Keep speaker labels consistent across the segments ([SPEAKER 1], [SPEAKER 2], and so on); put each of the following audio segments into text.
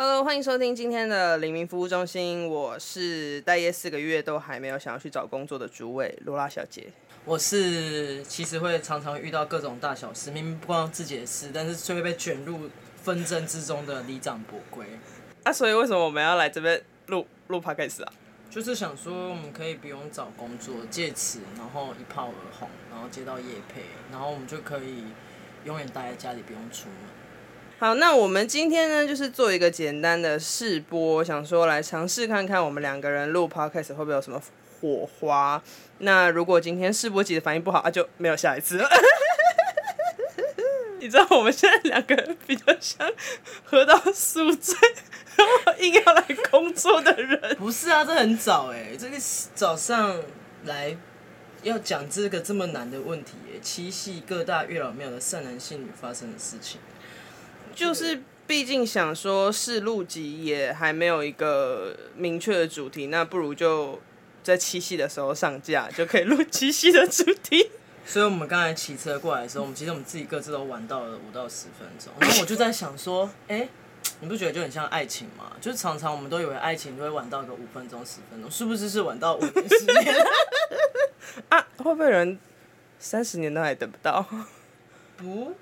[SPEAKER 1] Hello，欢迎收听今天的黎明服务中心。我是待业四个月都还没有想要去找工作的主委罗拉小姐。
[SPEAKER 2] 我是其实会常常遇到各种大小事，明明不关自己的事，但是却会被卷入纷争之中的里长伯龟。
[SPEAKER 1] 啊，所以为什么我们要来这边录录 podcast 啊？
[SPEAKER 2] 就是想说我们可以不用找工作，借此然后一炮而红，然后接到业配，然后我们就可以永远待在家里，不用出门。
[SPEAKER 1] 好，那我们今天呢，就是做一个简单的试播，想说来尝试看看我们两个人录 podcast 会不会有什么火花。那如果今天试播集的反应不好，啊，就没有下一次了。你知道我们现在两个人比较像喝到宿醉，然后硬要来工作的人。
[SPEAKER 2] 不是啊，这很早哎，这个早上来要讲这个这么难的问题哎，七夕各大月老庙的善男信女发生的事情。
[SPEAKER 1] 就是，毕竟想说试录集也还没有一个明确的主题，那不如就在七夕的时候上架，就可以录七夕的主题。
[SPEAKER 2] 所以我们刚才骑车过来的时候，我们其实我们自己各自都玩到了五到十分钟。然后我就在想说，哎、欸，你不觉得就很像爱情吗？就是常常我们都以为爱情就会玩到个五分钟、十分钟，是不是是玩到五年、十年？
[SPEAKER 1] 啊，会不会有人三十年都还等不到？
[SPEAKER 2] 不。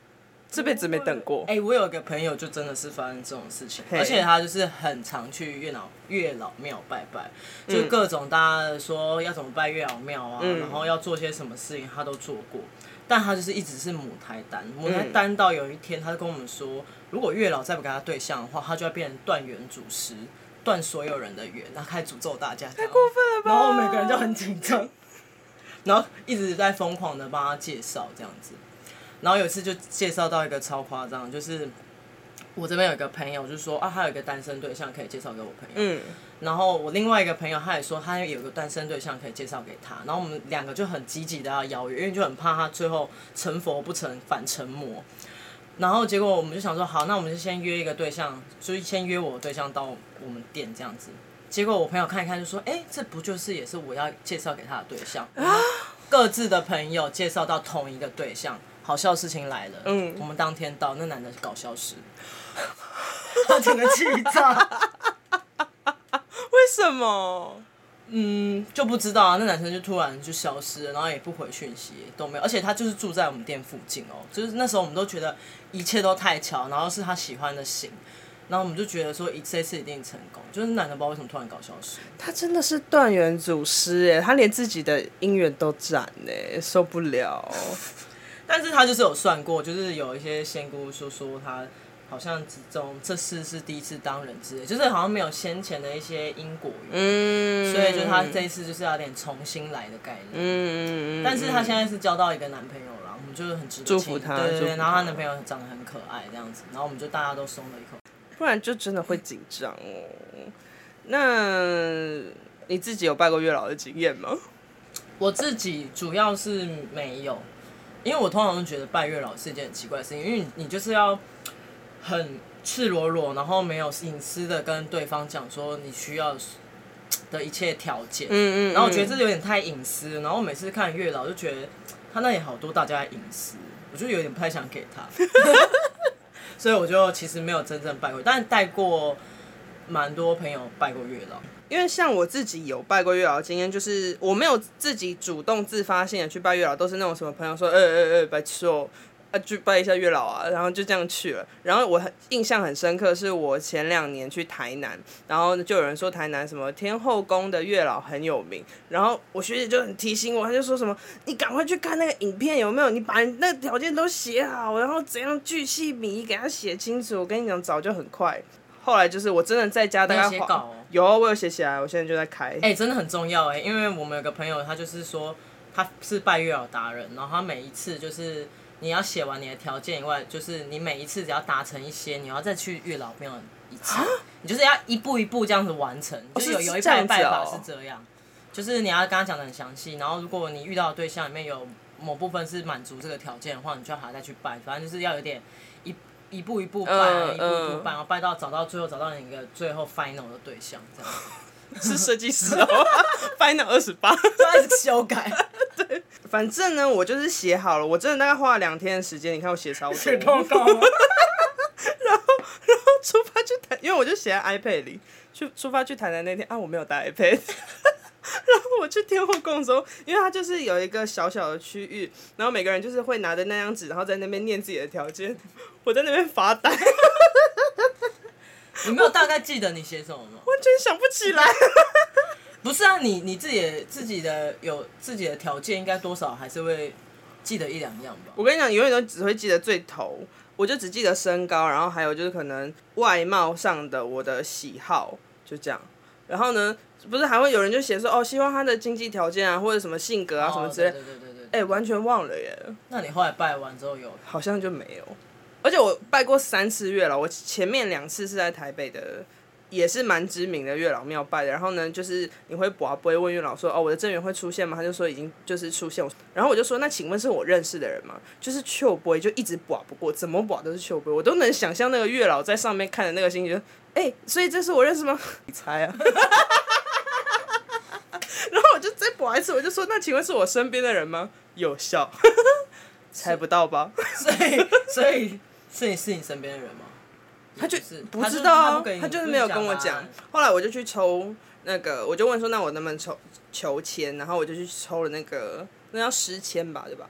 [SPEAKER 1] 这辈子没等过。
[SPEAKER 2] 哎、欸，我有个朋友就真的是发生这种事情，而且他就是很常去月老月老庙拜拜，就各种大家说要怎么拜月老庙啊，嗯、然后要做些什么事情，他都做过。但他就是一直是母胎单，母胎单到有一天，他就跟我们说，如果月老再不给他对象的话，他就要变成断缘祖师，断所有人的缘，然后开始诅咒大家。
[SPEAKER 1] 太过分了吧！
[SPEAKER 2] 然后每个人就很紧张，然后一直在疯狂的帮他介绍这样子。然后有一次就介绍到一个超夸张，就是我这边有一个朋友就说啊，他有一个单身对象可以介绍给我朋友。嗯。然后我另外一个朋友他也说他有个单身对象可以介绍给他。然后我们两个就很积极的要邀约，因为就很怕他最后成佛不成反成魔。然后结果我们就想说好，那我们就先约一个对象，就是先约我的对象到我们店这样子。结果我朋友看一看就说，哎，这不就是也是我要介绍给他的对象？啊。各自的朋友介绍到同一个对象。好笑的事情来了，嗯，我们当天到，那男的搞消失，他整个气炸，
[SPEAKER 1] 为什么？
[SPEAKER 2] 嗯，就不知道啊。那男生就突然就消失了，然后也不回讯息，都没有。而且他就是住在我们店附近哦，就是那时候我们都觉得一切都太巧，然后是他喜欢的型，然后我们就觉得说一这次一定成功。就是男的不知道为什么突然搞消失，
[SPEAKER 1] 他真的是断缘祖师哎，他连自己的姻缘都斩哎，受不了。
[SPEAKER 2] 但是他就是有算过，就是有一些仙姑说说他好像这种这次是第一次当人之类，就是好像没有先前的一些因果缘，嗯，所以就他这一次就是有点重新来的概念，嗯，但是他现在是交到一个男朋友了，我们就是很值得
[SPEAKER 1] 祝福他，
[SPEAKER 2] 对对对，然后他男朋友长得很可爱这样子，然后我们就大家都松了一口，
[SPEAKER 1] 不然就真的会紧张哦。那你自己有拜过月老的经验吗？
[SPEAKER 2] 我自己主要是没有。因为我通常都觉得拜月老是一件很奇怪的事情，因为你就是要很赤裸裸，然后没有隐私的跟对方讲说你需要的一切条件，嗯嗯，然后我觉得这有点太隐私，然后我每次看月老就觉得他那里好多大家的隐私，我就有点不太想给他，所以我就其实没有真正拜过，但带过蛮多朋友拜过月老。
[SPEAKER 1] 因为像我自己有拜过月老的经验，就是我没有自己主动自发性的去拜月老，都是那种什么朋友说，呃呃呃，拜托，啊，去拜一下月老啊，然后就这样去了。然后我很印象很深刻，是我前两年去台南，然后就有人说台南什么天后宫的月老很有名，然后我学姐就很提醒我，她就说什么，你赶快去看那个影片有没有，你把那条件都写好，然后怎样巨细靡遗给他写清楚。我跟你讲，早就很快。后来就是我真的在家大概写稿，有，我有写起来，我现在就在开。
[SPEAKER 2] 哎、欸，真的很重要哎，因为我们有个朋友，他就是说他是拜月老达人，然后他每一次就是你要写完你的条件以外，就是你每一次只要达成一些，你要再去月老庙一次，你就是要一步一步这样子完成。就是有有一半拜法是这样，就是你要跟他讲的很详细，然后如果你遇到的对象里面有某部分是满足这个条件的话，你就要还要再去拜，反正就是要有点一。步一步拜，嗯、一步一步拜，然后拜到找到最后找到那个最后 final 的对象，这样
[SPEAKER 1] 是设计师哦，final 二十八，
[SPEAKER 2] 开始修改。
[SPEAKER 1] 对，反正呢，我就是写好了，我真的大概花了两天的时间，你看我写超多，
[SPEAKER 2] 写报告？
[SPEAKER 1] 然后，然后出发去台，因为我就写在 iPad 里，去出发去台南那天啊，我没有带 iPad。去天后宫的时候，因为它就是有一个小小的区域，然后每个人就是会拿着那张纸，然后在那边念自己的条件。我在那边发呆。
[SPEAKER 2] 你没有大概记得你写什么吗？
[SPEAKER 1] 完全想不起来。
[SPEAKER 2] 不是啊，你你自己自己的有自己的条件，应该多少还是会记得一两样吧？
[SPEAKER 1] 我跟你讲，永远都只会记得最头，我就只记得身高，然后还有就是可能外貌上的我的喜好，就这样。然后呢？不是还会有人就写说哦，希望他的经济条件啊，或者什么性格啊，什么之类。对对对对。哎，完全忘了耶。
[SPEAKER 2] 那你后来拜完之后有？
[SPEAKER 1] 好像就没有。而且我拜过三次月老，我前面两次是在台北的，也是蛮知名的月老庙拜的。然后呢，就是你会不会问月老说哦，我的正缘会出现吗？他就说已经就是出现。然后我就说那请问是我认识的人吗？就是秋杯就一直拔不过，怎么拔都是秋杯，我都能想象那个月老在上面看的那个心情。哎、欸，所以这是我认识吗？你猜啊。然后我就再补一次，我就说：“那请问是我身边的人吗？”有效，猜不到吧？
[SPEAKER 2] 所以，所以，所以是你身边的人吗？
[SPEAKER 1] 他就是不知道啊，他就是没有跟我讲。后来我就去抽那个，我就问说：“那我能不能抽求签？”然后我就去抽了那个，那叫十签吧，对吧？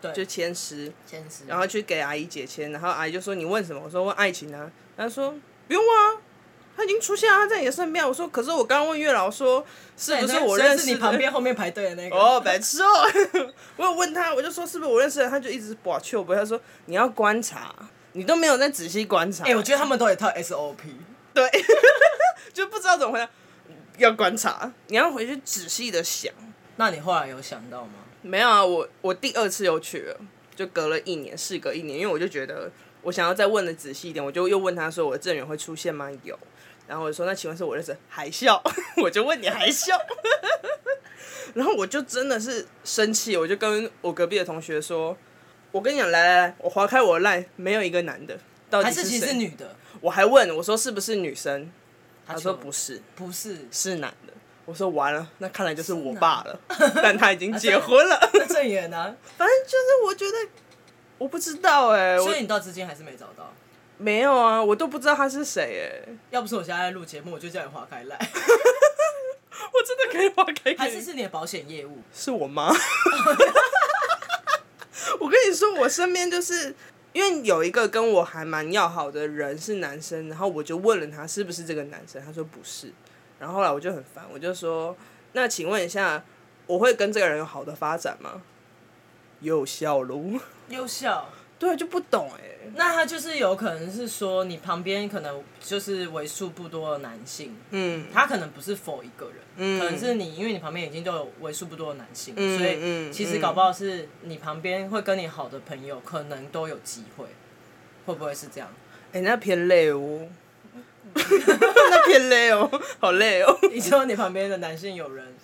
[SPEAKER 2] 对，
[SPEAKER 1] 就签十。
[SPEAKER 2] 签十。
[SPEAKER 1] 然后去给阿姨解签，然后阿姨就说：“你问什么？”我说：“问爱情啊。”他说：“不用问啊。”他已经出现了，他在你的身边。我说，可是我刚刚问月老说，是不是我认
[SPEAKER 2] 识？你旁边后面排队的那个。
[SPEAKER 1] 哦，白痴哦！我有问他，我就说是不是我认识的？他就一直把球不，他说你要观察，你都没有在仔细观察。
[SPEAKER 2] 哎、欸，我觉得他们都有一套 SOP。
[SPEAKER 1] 对，就不知道怎么回答。要观察，你要回去仔细的想。
[SPEAKER 2] 那你后来有想到吗？
[SPEAKER 1] 没有啊，我我第二次又去了，就隔了一年，事隔一年，因为我就觉得我想要再问的仔细一点，我就又问他说，我的正缘会出现吗？有。然后我就说：“那请问是我认识还笑？” 我就问你还笑，然后我就真的是生气，我就跟我隔壁的同学说：“我跟你讲，来来来，我划开我的 line，没有一个男的，到底是
[SPEAKER 2] 谁？是女的？”
[SPEAKER 1] 我还问我说：“是不是女生？”他说：“不是，
[SPEAKER 2] 不是，
[SPEAKER 1] 是男的。”我说：“完了，那看来就是我爸了，但他已经 结婚了。”
[SPEAKER 2] 这也难，
[SPEAKER 1] 反正就是我觉得我不知道哎，
[SPEAKER 2] 所以你到至今还是没找到。
[SPEAKER 1] 没有啊，我都不知道他是谁哎。
[SPEAKER 2] 要不是我现在在录节目，我就叫你划开来。
[SPEAKER 1] 我真的可以划开。
[SPEAKER 2] 还是是你的保险业务？
[SPEAKER 1] 是我妈。我跟你说，我身边就是因为有一个跟我还蛮要好的人是男生，然后我就问了他是不是这个男生，他说不是。然后后来我就很烦，我就说：那请问一下，我会跟这个人有好的发展吗？有效喽。
[SPEAKER 2] 有效。
[SPEAKER 1] 对，就不懂哎。
[SPEAKER 2] 那他就是有可能是说，你旁边可能就是为数不多的男性，嗯，他可能不是 for 一个人，嗯，可能是你，因为你旁边已经都有为数不多的男性，嗯，所以其实搞不好是你旁边会跟你好的朋友，可能都有机会，会不会是这样？
[SPEAKER 1] 哎、欸，那偏累哦，那偏累哦，好累哦。
[SPEAKER 2] 你说你旁边的男性有人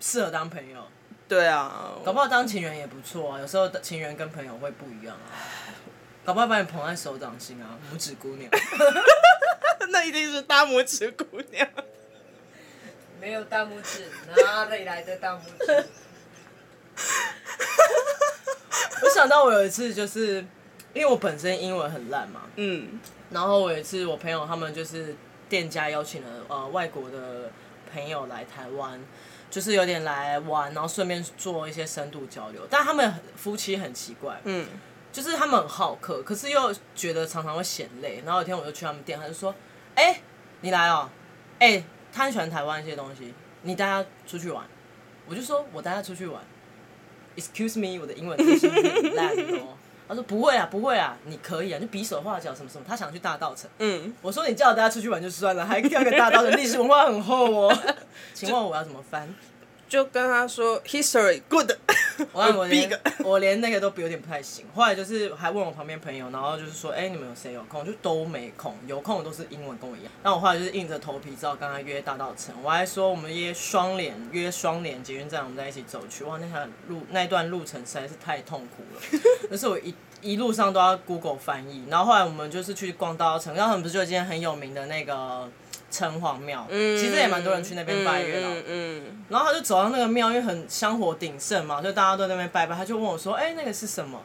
[SPEAKER 2] 适合当朋友？
[SPEAKER 1] 对啊，
[SPEAKER 2] 搞不好当情人也不错啊。有时候情人跟朋友会不一样啊。搞不好把你捧在手掌心啊，拇指姑娘。
[SPEAKER 1] 那一定是大拇指姑娘。
[SPEAKER 3] 没有大拇指，哪里来的大拇指？
[SPEAKER 2] 我想到我有一次，就是因为我本身英文很烂嘛，嗯，然后我有一次我朋友他们就是店家邀请了呃外国的朋友来台湾，就是有点来玩，然后顺便做一些深度交流。但他们夫妻很奇怪，嗯。就是他们很好客，可是又觉得常常会嫌累。然后有一天我就去他们店，他就说：“哎、欸，你来哦，哎、欸，他很喜欢台湾一些东西，你带他出去玩。”我就说：“我带他出去玩。”Excuse me，我的英文真是很烂哦。他说：“不会啊，不会啊，你可以啊，就比手画脚什么什么。”他想去大道城。嗯。我说：“你叫我带他出去玩就算了，还跳个大道城，历史文化很厚哦。”请问我要怎么翻？
[SPEAKER 1] 就跟他说 history good，
[SPEAKER 2] 我我连我连那个都有点不太行。后来就是还问我旁边朋友，然后就是说，哎、欸，你们有谁有空？就都没空，有空的都是英文跟我一样。那我后来就是硬着头皮，知道刚刚约大道城，我还说我们约双连，约双连捷运站，我们在一起走去。哇，那条路那段路程实在是太痛苦了，可是我一一路上都要 Google 翻译。然后后来我们就是去逛大稻城，然后他们不是就今天很有名的那个。城隍庙，嗯、其实也蛮多人去那边拜月老。嗯，嗯，嗯，然后他就走到那个庙，因为很香火鼎盛嘛，所以大家都在那边拜拜。他就问我说：“哎、欸，那个是什么？”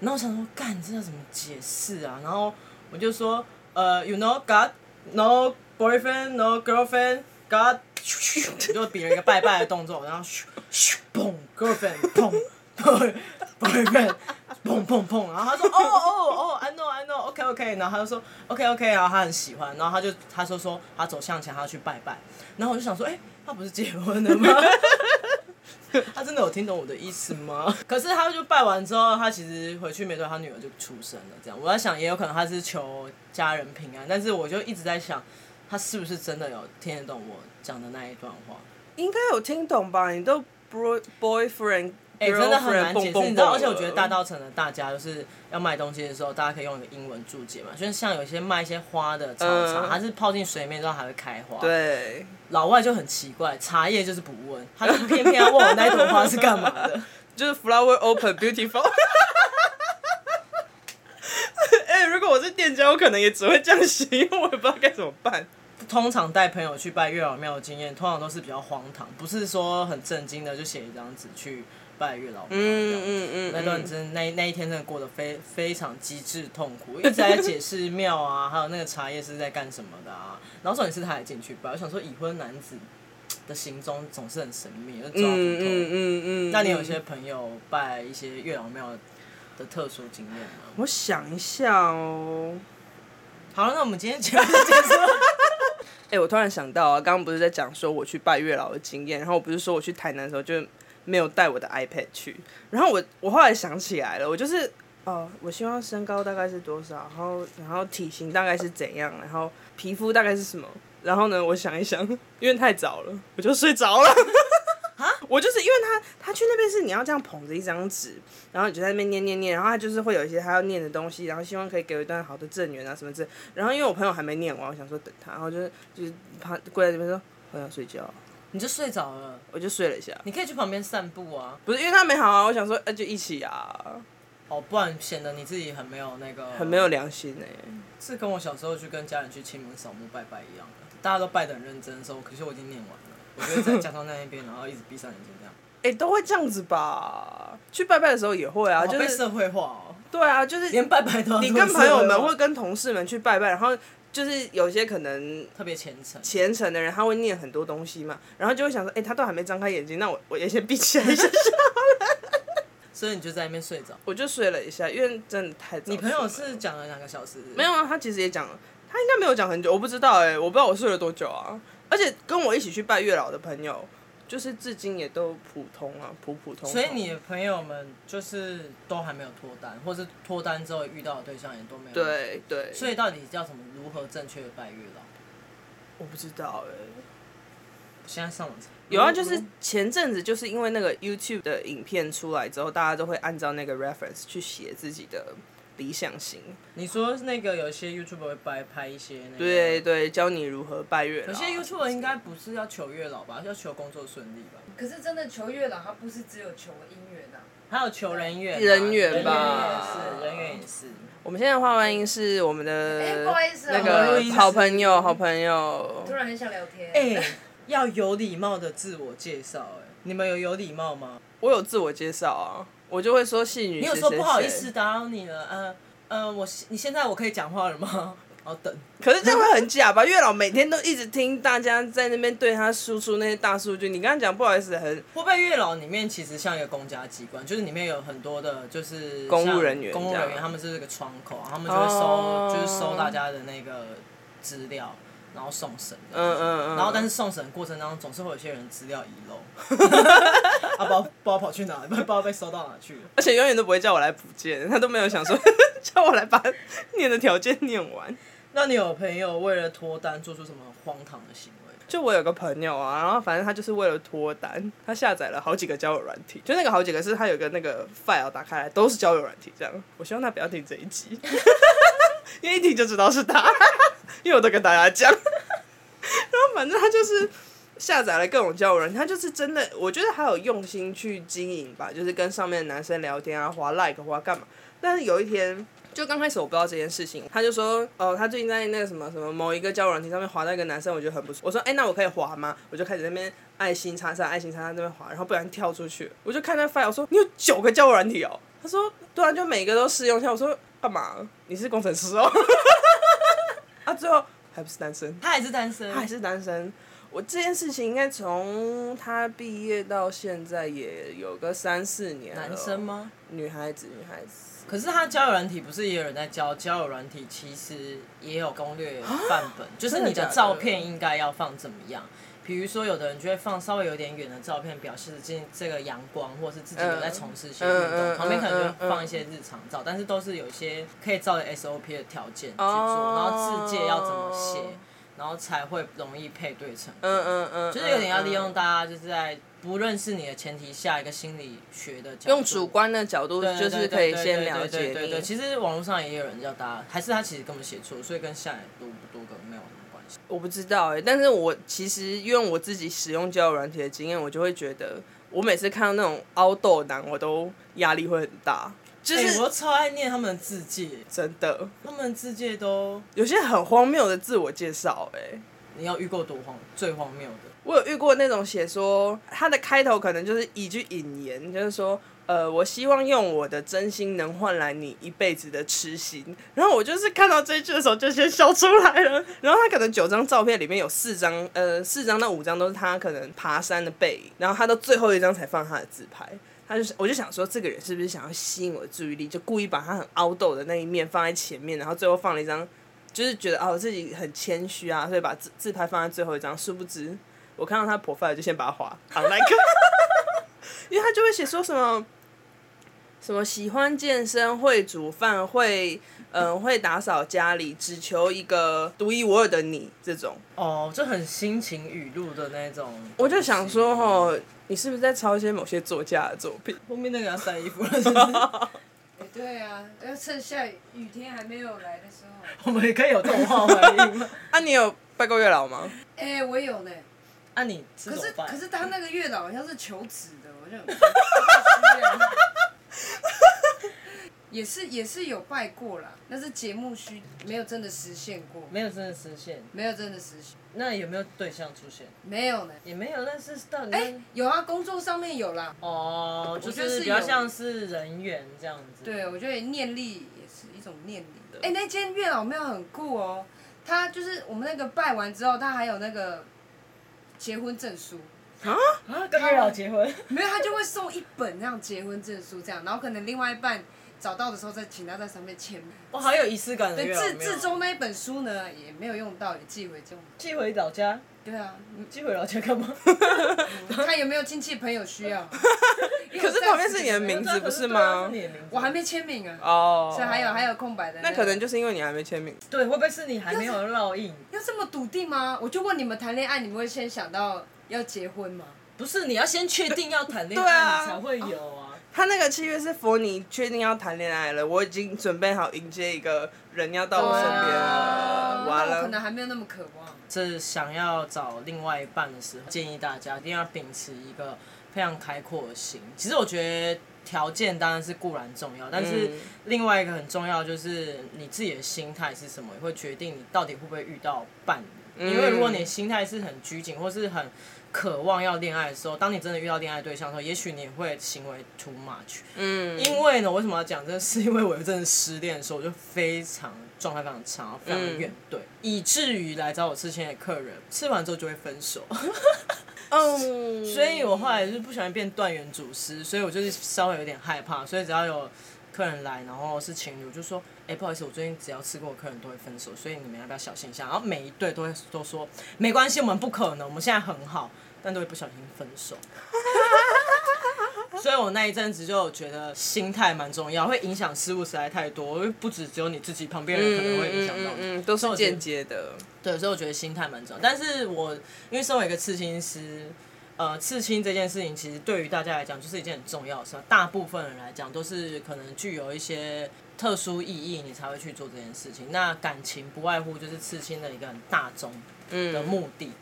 [SPEAKER 2] 然后我想说：“干，这要怎么解释啊？”然后我就说：“呃，you know God no boyfriend no girlfriend God，就比了一个拜拜的动作，然后咻咻嘣 girlfriend 砰 boyfriend 砰砰砰，然后他说哦哦哦，I know I know OK OK，然后他就说 OK OK，然后他很喜欢，然后他就他说说他走向前，他要去拜拜，然后我就想说，哎、他不是结婚了吗？他真的有听懂我的意思吗？可是他就拜完之后，他其实回去没多久，他女儿就出生了。这样，我在想，也有可能他是求家人平安。但是我就一直在想，他是不是真的有听得懂我讲的那一段话？
[SPEAKER 1] 应该有听懂吧？你都 boy boyfriend。
[SPEAKER 2] 哎、欸，真的很难解释，你知道？而且我觉得大稻埕的大家就是要卖东西的时候，大家可以用一个英文注解嘛。就是像有些卖一些花的茶茶，它、嗯、是泡进水面之后还会开花。
[SPEAKER 1] 对。
[SPEAKER 2] 老外就很奇怪，茶叶就是不问，他就偏偏要问我那一朵花是干嘛的，
[SPEAKER 1] 就是 flower open beautiful。哎、欸，如果我是店家，我可能也只会这样写，因为我也不知道该怎么办。
[SPEAKER 2] 通常带朋友去拜月老庙的经验，通常都是比较荒唐，不是说很震惊的，就写一张纸去。拜月老庙，嗯嗯嗯，那段真那那一天真的过得非非常极致痛苦，一直在解释庙啊，还有那个茶叶是在干什么的啊。然后重点是他还进去拜，我想说已婚男子的行踪总是很神秘，就抓不透。嗯嗯嗯，嗯。那你有些朋友拜一些月老庙的特殊经验吗？
[SPEAKER 1] 我想一下哦。
[SPEAKER 2] 好了，那我们今天节目就结束了。
[SPEAKER 1] 哎、欸，我突然想到啊，刚刚不是在讲说我去拜月老的经验，然后我不是说我去台南的时候就。没有带我的 iPad 去，然后我我后来想起来了，我就是哦、呃，我希望身高大概是多少，然后然后体型大概是怎样，然后皮肤大概是什么，然后呢，我想一想，因为太早了，我就睡着了。啊？我就是因为他他去那边是你要这样捧着一张纸，然后你就在那边念念念，然后他就是会有一些他要念的东西，然后希望可以给我一段好的正缘啊什么之类，然后因为我朋友还没念完，我想说等他，然后就是就是趴跪在这边说我想睡觉。
[SPEAKER 2] 你就睡着了，
[SPEAKER 1] 我就睡了一下。
[SPEAKER 2] 你可以去旁边散步啊，
[SPEAKER 1] 不是因为他没好啊，我想说，那就一起啊。
[SPEAKER 2] 哦，不然显得你自己很没有那个，
[SPEAKER 1] 很没有良心哎。
[SPEAKER 2] 是跟我小时候去跟家人去清明扫墓拜拜一样的，大家都拜得很认真的时候，可是我已经念完了，我就在家中那一边，然后一直闭上眼睛这样。
[SPEAKER 1] 哎、欸，都会这样子吧？去拜拜的时候也会啊，就是
[SPEAKER 2] 被社会化哦。
[SPEAKER 1] 对啊，就是
[SPEAKER 2] 连拜拜都要。
[SPEAKER 1] 你跟朋友们或跟同事们去拜拜，然后。就是有些可能
[SPEAKER 2] 特别虔诚
[SPEAKER 1] 虔诚的人，他会念很多东西嘛，然后就会想说，哎、欸，他都还没张开眼睛，那我我也先闭起来一下。
[SPEAKER 2] 所以你就在那边睡着？
[SPEAKER 1] 我就睡了一下，因为真的太早。
[SPEAKER 2] 你朋友是讲了两个小时？
[SPEAKER 1] 没有啊，他其实也讲了，他应该没有讲很久，我不知道哎、欸，我不知道我睡了多久啊。而且跟我一起去拜月老的朋友。就是至今也都普通啊，普普通通。
[SPEAKER 2] 所以你的朋友们就是都还没有脱单，或是脱单之后遇到的对象也都没有。
[SPEAKER 1] 对对。
[SPEAKER 2] 所以到底叫什么？如何正确的拜月老？
[SPEAKER 1] 我不知道哎、欸。
[SPEAKER 2] 现在上网查。
[SPEAKER 1] 有啊，就是前阵子就是因为那个 YouTube 的影片出来之后，大家都会按照那个 reference 去写自己的。理想型，
[SPEAKER 2] 你说那个有些 YouTuber 会拍拍一些那个，
[SPEAKER 1] 对对，教你如何拜月老。
[SPEAKER 2] 有些 YouTuber 应该不是要求月老吧，要求工作顺利吧？
[SPEAKER 3] 可是真的求月老，他不是只有求姻缘啊，
[SPEAKER 2] 还有求人缘，
[SPEAKER 1] 人缘吧？
[SPEAKER 2] 人缘也是，人缘也是。
[SPEAKER 1] 我们现在画外音是我们的，
[SPEAKER 3] 哎，不好意思，
[SPEAKER 1] 那个好朋友，好朋友。
[SPEAKER 3] 突然很想聊天。
[SPEAKER 2] 哎，要有礼貌的自我介绍，哎，你们有有礼貌吗？
[SPEAKER 1] 我有自我介绍啊。我就会说戏女。
[SPEAKER 2] 你有说不好意思打扰你了，嗯、呃、嗯、呃，我你现在我可以讲话了吗？好 等。
[SPEAKER 1] 可是这样会很假吧？月老每天都一直听大家在那边对他输出那些大数据，你刚刚讲不好意思，很会
[SPEAKER 2] 不会月老里面其实像一个公家机关，就是里面有很多的，就是
[SPEAKER 1] 公务人员，
[SPEAKER 2] 公务人员他们是这个窗口，他们就会收，oh. 就是收大家的那个资料。然后送审，嗯嗯嗯，然后但是送审过程当中总是会有些人资料遗漏，啊不知道不知道跑去哪，不知道被收到哪去了，
[SPEAKER 1] 而且永远都不会叫我来补件，他都没有想说 叫我来把念的条件念完。
[SPEAKER 2] 那你有朋友为了脱单做出什么荒唐的行为？
[SPEAKER 1] 就我有个朋友啊，然后反正他就是为了脱单，他下载了好几个交友软体，就那个好几个是他有个那个 file 打开来都是交友软体这样。我希望他不要听这一集，因为一听就知道是他。因为我都跟大家讲，然后反正他就是下载了各种交友软件，他就是真的，我觉得他有用心去经营吧，就是跟上面的男生聊天啊，滑 like 滑干嘛。但是有一天，就刚开始我不知道这件事情，他就说，哦，他最近在那个什么什么某一个交友软件上面划到一个男生，我觉得很不错。我说，哎，那我可以滑吗？我就开始那边爱心叉叉爱心叉叉那边滑，然后不然跳出去，我就看那 file，我说你有九个交友软体哦。他说，对啊，就每个都试用一下。我说干嘛？你是工程师哦。啊，最后还不是单身，
[SPEAKER 2] 他还是单身，
[SPEAKER 1] 他还是单身。我这件事情应该从他毕业到现在也有个三四年。
[SPEAKER 2] 男生吗？
[SPEAKER 1] 女孩子，女孩子。
[SPEAKER 2] 可是他交友软体不是也有人在教？交友软体其实也有攻略范本，就是你的照片应该要放怎么样？比如说，有的人就会放稍微有点远的照片，表示这这个阳光，或是自己有在从事一些运动。嗯、旁边可能就放一些日常照，但是都是有一些可以照着 SOP 的条件去做，然后字界要怎么写。然后才会容易配对成功，嗯嗯嗯，就是有点要利用大家就是在不认识你的前提下，一个心理学的角度，
[SPEAKER 1] 用主观的角度就是可以先了解你。
[SPEAKER 2] 对对对，其实网络上也有人叫大家，还是他其实根本写错，所以跟下来多不多个没有。
[SPEAKER 1] 我不知道哎，但是我其实用我自己使用交友软体的经验，我就会觉得，我每次看到那种凹豆男，我都压力会很大。
[SPEAKER 2] 就是、欸、我超爱念他们的字介，
[SPEAKER 1] 真的，
[SPEAKER 2] 他们的自介都
[SPEAKER 1] 有些很荒谬的自我介绍，哎，
[SPEAKER 2] 你要遇过多荒最荒谬的？
[SPEAKER 1] 我有遇过那种写说他的开头可能就是一句引言，就是说，呃，我希望用我的真心能换来你一辈子的痴心。然后我就是看到这一句的时候就先笑出来了。然后他可能九张照片里面有四张，呃，四张到五张都是他可能爬山的背影，然后他到最后一张才放他的自拍。他就是，我就想说，这个人是不是想要吸引我的注意力，就故意把他很凹豆的那一面放在前面，然后最后放了一张，就是觉得哦自己很谦虚啊，所以把自自拍放在最后一张。殊不知，我看到他 profile 就先把他划 like，因为他就会写说什么，什么喜欢健身、会煮饭、会嗯会打扫家里，只求一个独一无二的你这种。
[SPEAKER 2] 哦，就很心情语录的那种。
[SPEAKER 1] 我就想说哦。你是不是在抄一些某些作家的作品？
[SPEAKER 2] 后面那个要晒衣服了，是不是？
[SPEAKER 3] 欸、对啊，要趁下雨天还没有来的时候。
[SPEAKER 2] 我们也可以有动画回应吗？
[SPEAKER 1] 啊，你有拜过月老吗？
[SPEAKER 3] 哎、欸，我有呢。
[SPEAKER 2] 啊你，
[SPEAKER 3] 可是可是他那个月老好像是求子的，我就。也是也是有拜过啦，那是节目需没有真的实现过，
[SPEAKER 2] 没有真的实现，
[SPEAKER 3] 没有真的实现。
[SPEAKER 2] 那有没有对象出现？
[SPEAKER 3] 没有呢，
[SPEAKER 2] 也没有。但是到底，
[SPEAKER 3] 哎，有啊，工作上面有啦。
[SPEAKER 2] 哦，就是比较像是人缘这样子。
[SPEAKER 3] 对，我觉得念力也是一种念力的。哎，那间月老庙很酷哦，他就是我们那个拜完之后，他还有那个结婚证书。
[SPEAKER 2] 啊啊，跟月老结婚？
[SPEAKER 3] 没有，他就会送一本那样结婚证书，这样，然后可能另外一半。找到的时候再请他在上面签名。
[SPEAKER 2] 哇，好有仪式感的。对，
[SPEAKER 3] 至至终那一本书呢，也没有用到，也寄回中。
[SPEAKER 2] 寄回老家。
[SPEAKER 3] 对啊，
[SPEAKER 2] 你寄回老家干嘛？
[SPEAKER 3] 看有没有亲戚朋友需要。
[SPEAKER 1] 可是旁边是你的名字不是吗？
[SPEAKER 3] 我还没签名啊。
[SPEAKER 1] 哦。
[SPEAKER 3] 所以还有还有空白的。
[SPEAKER 1] 那可能就是因为你还没签名。
[SPEAKER 2] 对，会不会是你还没有烙印？
[SPEAKER 3] 要这么笃定吗？我就问你们谈恋爱，你们会先想到要结婚吗？
[SPEAKER 2] 不是，你要先确定要谈恋爱，你才会有啊。
[SPEAKER 1] 他那个契约是 for 你确定要谈恋爱了，我已经准备好迎接一个人要到我身边了，完了。
[SPEAKER 3] 我可能还没有那么渴望。
[SPEAKER 2] 是想要找另外一半的时候，建议大家一定要秉持一个非常开阔的心。其实我觉得条件当然是固然重要，但是另外一个很重要就是你自己的心态是什么，也会决定你到底会不会遇到伴侣。因为如果你心态是很拘谨，或是很渴望要恋爱的时候，当你真的遇到恋爱对象的时候，也许你也会行为 too much。嗯。因为呢，为什么要讲这个？是因为我有阵失恋的时候，我就非常状态非常差，非常怨怼，嗯、以至于来找我吃钱的客人，吃完之后就会分手。嗯。所以我后来就是不喜欢变断缘主师，所以我就是稍微有点害怕，所以只要有。客人来，然后是情侣，我就说，哎、欸，不好意思，我最近只要吃过的客人都会分手，所以你们要不要小心一下？然后每一对都会都说，没关系，我们不可能，我们现在很好，但都会不小心分手。所以我那一阵子就觉得心态蛮重要，会影响事物实在太多，不止只有你自己，旁边人可能会影响到你，嗯，嗯，嗯，
[SPEAKER 1] 都是间接的。
[SPEAKER 2] 对，所以我觉得心态蛮重要。但是我因为身为一个刺青师。呃，刺青这件事情其实对于大家来讲就是一件很重要的事。大部分人来讲都是可能具有一些特殊意义，你才会去做这件事情。那感情不外乎就是刺青的一个很大众的目的。嗯、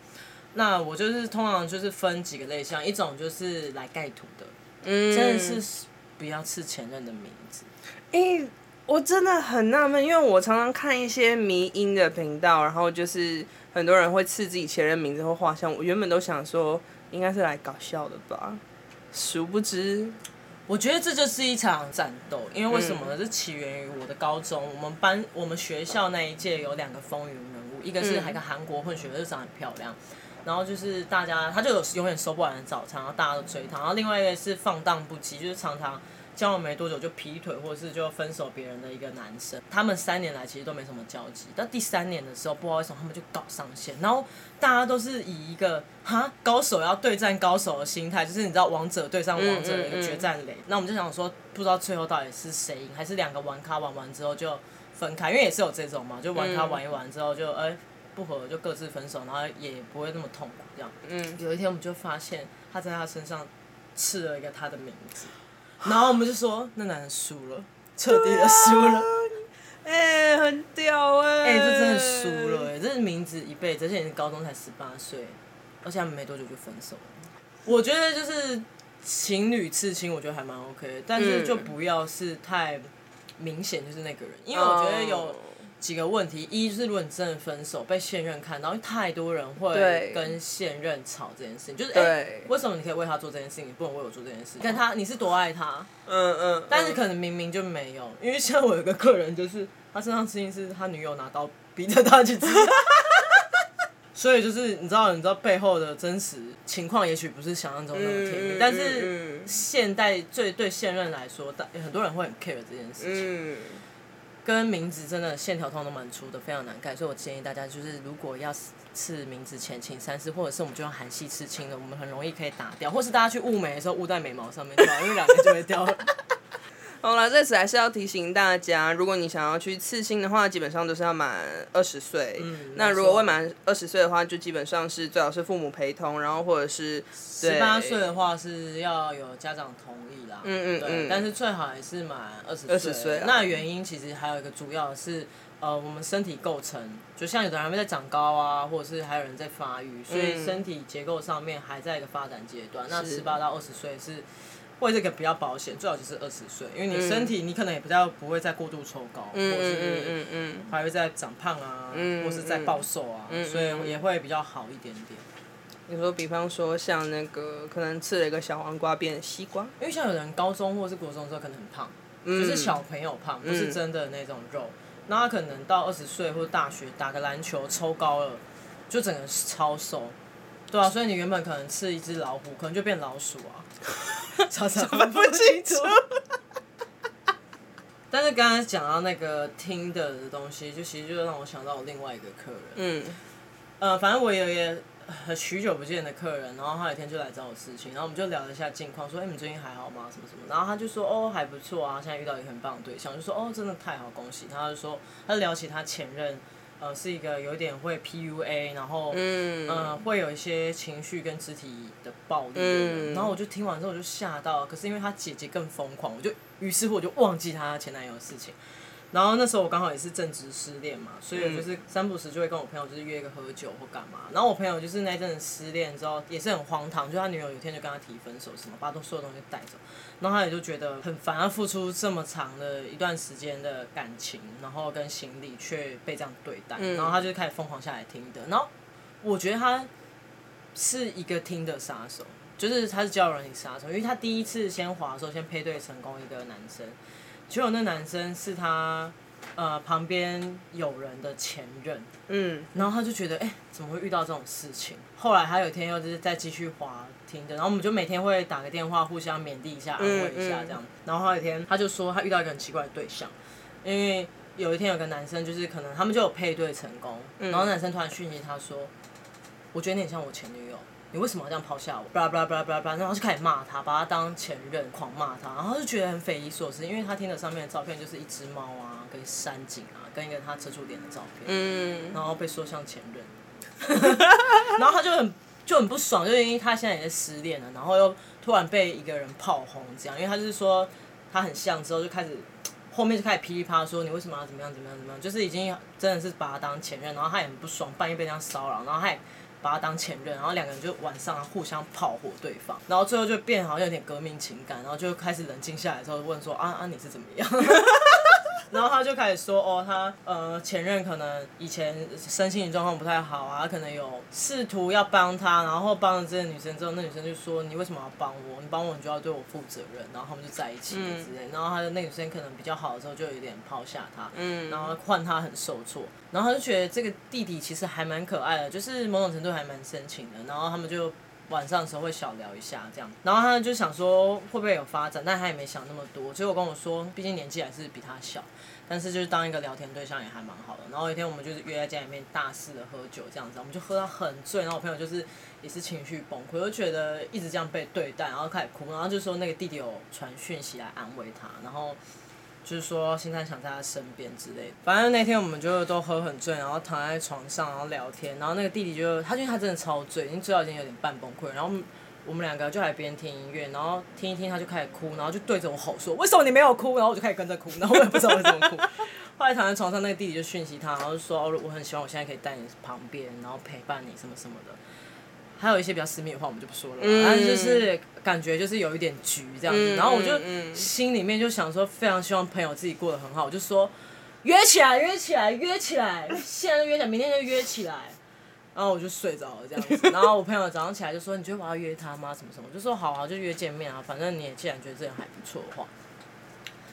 [SPEAKER 2] 那我就是通常就是分几个类项，一种就是来盖图的，嗯，真的是不要刺前任的名字。
[SPEAKER 1] 诶、欸，我真的很纳闷，因为我常常看一些迷音的频道，然后就是很多人会刺自己前任名字或画像。我原本都想说。应该是来搞笑的吧，殊不知，
[SPEAKER 2] 我觉得这就是一场战斗。因为为什么呢？这、嗯、起源于我的高中，我们班我们学校那一届有两个风云人物一个是一个韩国混血，就长得很漂亮。然后就是大家，他就有永远收不完的早餐，然后大家都追他。然后另外一个是放荡不羁，就是常常交往没多久就劈腿，或者是就分手别人的一个男生。他们三年来其实都没什么交集，但第三年的时候，不知道为什么他们就搞上线。然后大家都是以一个哈高手要对战高手的心态，就是你知道王者对上王者的一个决战擂。那我们就想说，不知道最后到底是谁赢，还是两个玩咖玩完之后就分开，因为也是有这种嘛，就玩咖玩一玩之后就哎。不合就各自分手，然后也不会那么痛苦这样。嗯。有一天我们就发现他在他身上刺了一个他的名字，然后我们就说那男人输了，彻底的输了。
[SPEAKER 1] 哎、欸，很屌哎、欸！
[SPEAKER 2] 哎、欸，这真的输了哎、欸，这是名字一辈子，而且你高中才十八岁，而且他们没多久就分手了。我觉得就是情侣刺青，我觉得还蛮 OK，但是就不要是太明显就是那个人，因为我觉得有。几个问题，一是如果你真的分手被现任看到，因为太多人会跟现任吵这件事情，就是哎、欸，为什么你可以为他做这件事情，你不能为我做这件事情？看他，你是多爱他，嗯嗯，但是可能明明就没有，因为像我有个客人，就是他身上事情是他女友拿刀逼着他去刺，所以就是你知道，你知道背后的真实情况，也许不是想象中那么甜蜜，嗯、但是现代最对现任来说，但很多人会很 care 这件事情。嗯跟名字真的线条通都蛮粗的，非常难盖，所以我建议大家就是，如果要刺名字前，请三思，或者是我们就用韩系刺青的，我们很容易可以打掉，或是大家去雾眉的时候雾在眉毛上面，因为两个就会掉了。
[SPEAKER 1] 好了，在此还是要提醒大家，如果你想要去刺青的话，基本上都是要满二十岁。嗯，那如果未满二十岁的话，就基本上是最好是父母陪同，然后或者是
[SPEAKER 2] 十八岁的话是要有家长同意啦。嗯嗯嗯。但是最好还是满二十岁。二十岁。那原因其实还有一个主要是，呃，我们身体构成，就像有的人还没在长高啊，或者是还有人在发育，所以身体结构上面还在一个发展阶段。那十八到二十岁是。为这个比较保险，最好就是二十岁，因为你身体你可能也比较不会再过度抽高，嗯、或是还会再长胖啊，嗯、或是再暴瘦啊，嗯、所以也会比较好一点点。
[SPEAKER 1] 你说，比方说像那个可能吃了一个小黄瓜变西瓜，
[SPEAKER 2] 因为像有人高中或是国中的时候可能很胖，嗯、就是小朋友胖，不是真的那种肉，嗯、那他可能到二十岁或者大学打个篮球抽高了，就整个超瘦，对啊，所以你原本可能吃一只老虎，可能就变老鼠啊。常常分不清楚。但是刚刚讲到那个听的的东西，就其实就让我想到我另外一个客人。嗯。呃，反正我有一个很许久不见的客人，然后他有一天就来找我事情，然后我们就聊了一下近况，说：“哎、欸，你最近还好吗？什么什么？”然后他就说：“哦，还不错啊，现在遇到一个很棒的对象。”就说：“哦，真的太好，恭喜他。”他就说：“他聊起他前任。”呃，是一个有点会 PUA，然后嗯、呃，会有一些情绪跟肢体的暴力的人，嗯、然后我就听完之后我就吓到，可是因为她姐姐更疯狂，我就于是乎我就忘记她前男友的事情。然后那时候我刚好也是正值失恋嘛，所以我就是三不时就会跟我朋友就是约一个喝酒或干嘛。然后我朋友就是那阵失恋之后也是很荒唐，就他女友有一天就跟他提分手什么，把他所有东西带走，然后他也就觉得很烦，他付出这么长的一段时间的感情，然后跟行李却被这样对待，然后他就开始疯狂下来听的。然后我觉得他是一个听的杀手，就是他是交友软体杀手，因为他第一次先滑的时候先配对成功一个男生。结果那男生是他，呃，旁边有人的前任，嗯，然后他就觉得，哎、欸，怎么会遇到这种事情？后来他有一天又就是再继续滑听着，然后我们就每天会打个电话，互相勉励一下，安慰一下这样。嗯嗯、然后后来有一天他就说他遇到一个很奇怪的对象，因为有一天有个男生就是可能他们就有配对成功，嗯、然后男生突然讯息他说，我觉得你很像我前女友。你为什么要这样抛下我？巴拉巴拉巴拉巴拉巴拉，然后就开始骂他，把他当前任，狂骂他，然后就觉得很匪夷所思，因为他听的上面的照片就是一只猫啊，跟山景啊，跟一个他遮住脸的照片，嗯，然后被说像前任，然后他就很就很不爽，就因为他现在也是失恋了，然后又突然被一个人炮轰这样，因为他就是说他很像，之后就开始后面就开始噼里啪啦说你为什么要怎么样怎么样怎么样，就是已经真的是把他当前任，然后他也很不爽，半夜被这样骚扰，然后他也。把他当前任，然后两个人就晚上互相炮火对方，然后最后就变好像有点革命情感，然后就开始冷静下来之后问说啊啊你是怎么样？然后他就开始说，哦，他呃前任可能以前身心状况不太好啊，他可能有试图要帮他，然后帮了这个女生之后，那女生就说，你为什么要帮我？你帮我，你就要对我负责任。然后他们就在一起了之类。嗯、然后他的那女生可能比较好的时候，就有点抛下他，嗯，然后换他很受挫。然后他就觉得这个弟弟其实还蛮可爱的，就是某种程度还蛮深情的。然后他们就。晚上的时候会小聊一下这样，然后他就想说会不会有发展，但他也没想那么多。结果跟我说，毕竟年纪还是比他小，但是就是当一个聊天对象也还蛮好的。然后有一天我们就是约在家里面大肆的喝酒这样子，我们就喝到很醉。然后我朋友就是也是情绪崩溃，就觉得一直这样被对待，然后开始哭，然后就说那个弟弟有传讯息来安慰他，然后。就是说，现在想在他身边之类的。反正那天我们就都喝很醉，然后躺在床上，然后聊天。然后那个弟弟就，他因为他真的超醉，已经醉到已经有点半崩溃。然后我们两个就来边听音乐，然后听一听，他就开始哭，然后就对着我吼说：“为什么你没有哭？”然后我就开始跟着哭，然后我也不知道为什么哭。后来躺在床上，那个弟弟就讯息他，然后就说：“我很希望我现在可以在你旁边，然后陪伴你什么什么的。”还有一些比较私密的话，我们就不说了。嗯。但是就是感觉就是有一点局这样子，嗯、然后我就心里面就想说，非常希望朋友自己过得很好，我就说约起来，约起来，约起来，现在就约起来，明天就约起来。然后我就睡着了这样子。然后我朋友早上起来就说：“你觉得我要约他吗？什么什么？”我就说：“好啊，就约见面啊，反正你也既然觉得这样还不错的话。”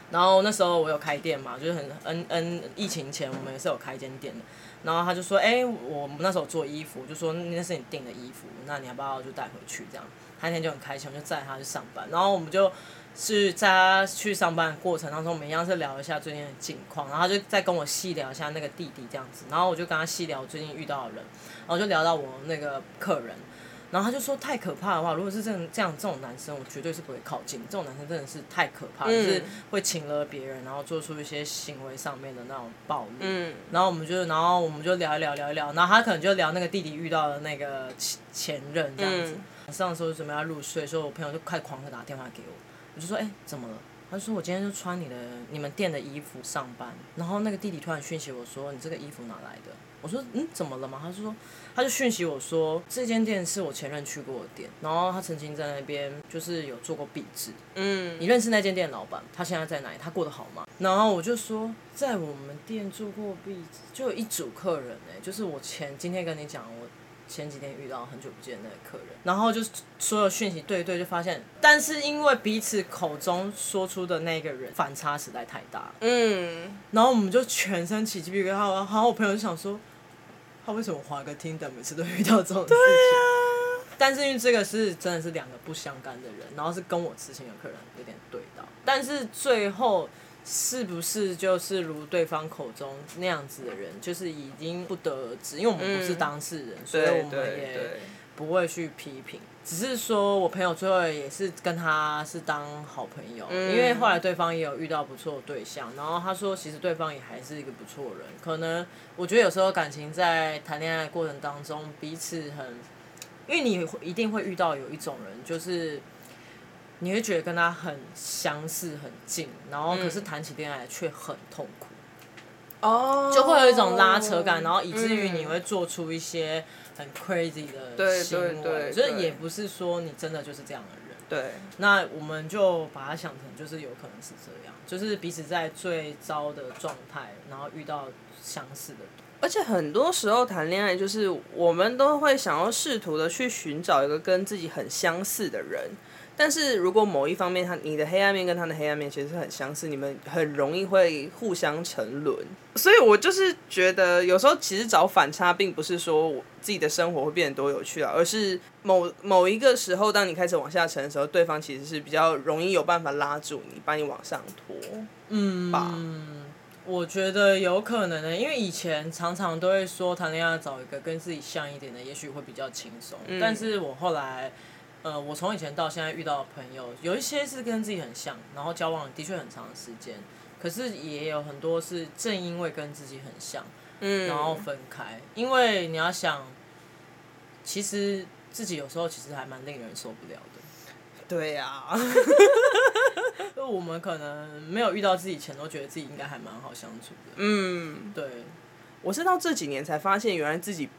[SPEAKER 2] 然后那时候我有开店嘛，就是很嗯嗯，疫情前我们也是有开一间店的。然后他就说：“哎、我们那时候做衣服，就说那是你订的衣服，那你要不要就带回去？这样，他那天就很开心，我就载他去上班。然后我们就是在他去上班的过程当中，我们一样是聊一下最近的近况，然后他就再跟我细聊一下那个弟弟这样子。然后我就跟他细聊最近遇到的人，然后就聊到我那个客人。”然后他就说，太可怕的话，如果是这样这样这种男生，我绝对是不会靠近。这种男生真的是太可怕，嗯、就是会请了别人，然后做出一些行为上面的那种暴力。嗯。然后我们就，然后我们就聊一聊，聊一聊。然后他可能就聊那个弟弟遇到的那个前前任这样子。嗯、上的时候准备要入睡，所以我朋友就快狂的打电话给我，我就说，哎，怎么了？他说我今天就穿你的你们店的衣服上班。然后那个弟弟突然讯息我说，你这个衣服哪来的？我说嗯，怎么了嘛？他就说，他就讯息我说，这间店是我前任去过的店，然后他曾经在那边就是有做过壁纸。嗯，你认识那间店的老板？他现在在哪里？他过得好吗？然后我就说，在我们店做过壁纸，就有一组客人哎、欸，就是我前今天跟你讲我。前几天遇到很久不见的那个客人，然后就所有讯息对一对，就发现，但是因为彼此口中说出的那个人反差实在太大，嗯，然后我们就全身起鸡皮疙瘩，然后我朋友就想说，他为什么滑个 Tinder 每次都遇到这种事情？对啊，但是因为这个是真的是两个不相干的人，然后是跟我之前的客人有点对到，但是最后。是不是就是如对方口中那样子的人，就是已经不得而知，因为我们不是当事人，嗯、所以我们也不会去批评。只是说我朋友最后也是跟他是当好朋友，嗯、因为后来对方也有遇到不错的对象，然后他说其实对方也还是一个不错的人。可能我觉得有时候感情在谈恋爱的过程当中，彼此很，因为你一定会遇到有一种人就是。你会觉得跟他很相似、很近，然后可是谈起恋爱却很痛苦，哦，就会有一种拉扯感，然后以至于你会做出一些很 crazy 的行为，对对对，就是也不是说你真的就是这样的人，对。那我们就把它想成就是有可能是这样，就是彼此在最糟的状态，然后遇到相似的，
[SPEAKER 1] 而且很多时候谈恋爱就是我们都会想要试图的去寻找一个跟自己很相似的人。但是如果某一方面他你的黑暗面跟他的黑暗面其实是很相似，你们很容易会互相沉沦。所以我就是觉得有时候其实找反差，并不是说我自己的生活会变得多有趣啊，而是某某一个时候，当你开始往下沉的时候，对方其实是比较容易有办法拉住你，把你往上拖。嗯，吧？
[SPEAKER 2] 我觉得有可能的，因为以前常常都会说谈恋爱找一个跟自己像一点的，也许会比较轻松。嗯，但是我后来。呃，我从以前到现在遇到的朋友，有一些是跟自己很像，然后交往的确很长的时间，可是也有很多是正因为跟自己很像，嗯，然后分开。因为你要想，其实自己有时候其实还蛮令人受不了的。
[SPEAKER 1] 对呀、啊，
[SPEAKER 2] 就我们可能没有遇到自己前，都觉得自己应该还蛮好相处的。嗯，对，
[SPEAKER 1] 我是到这几年才发现，原来自己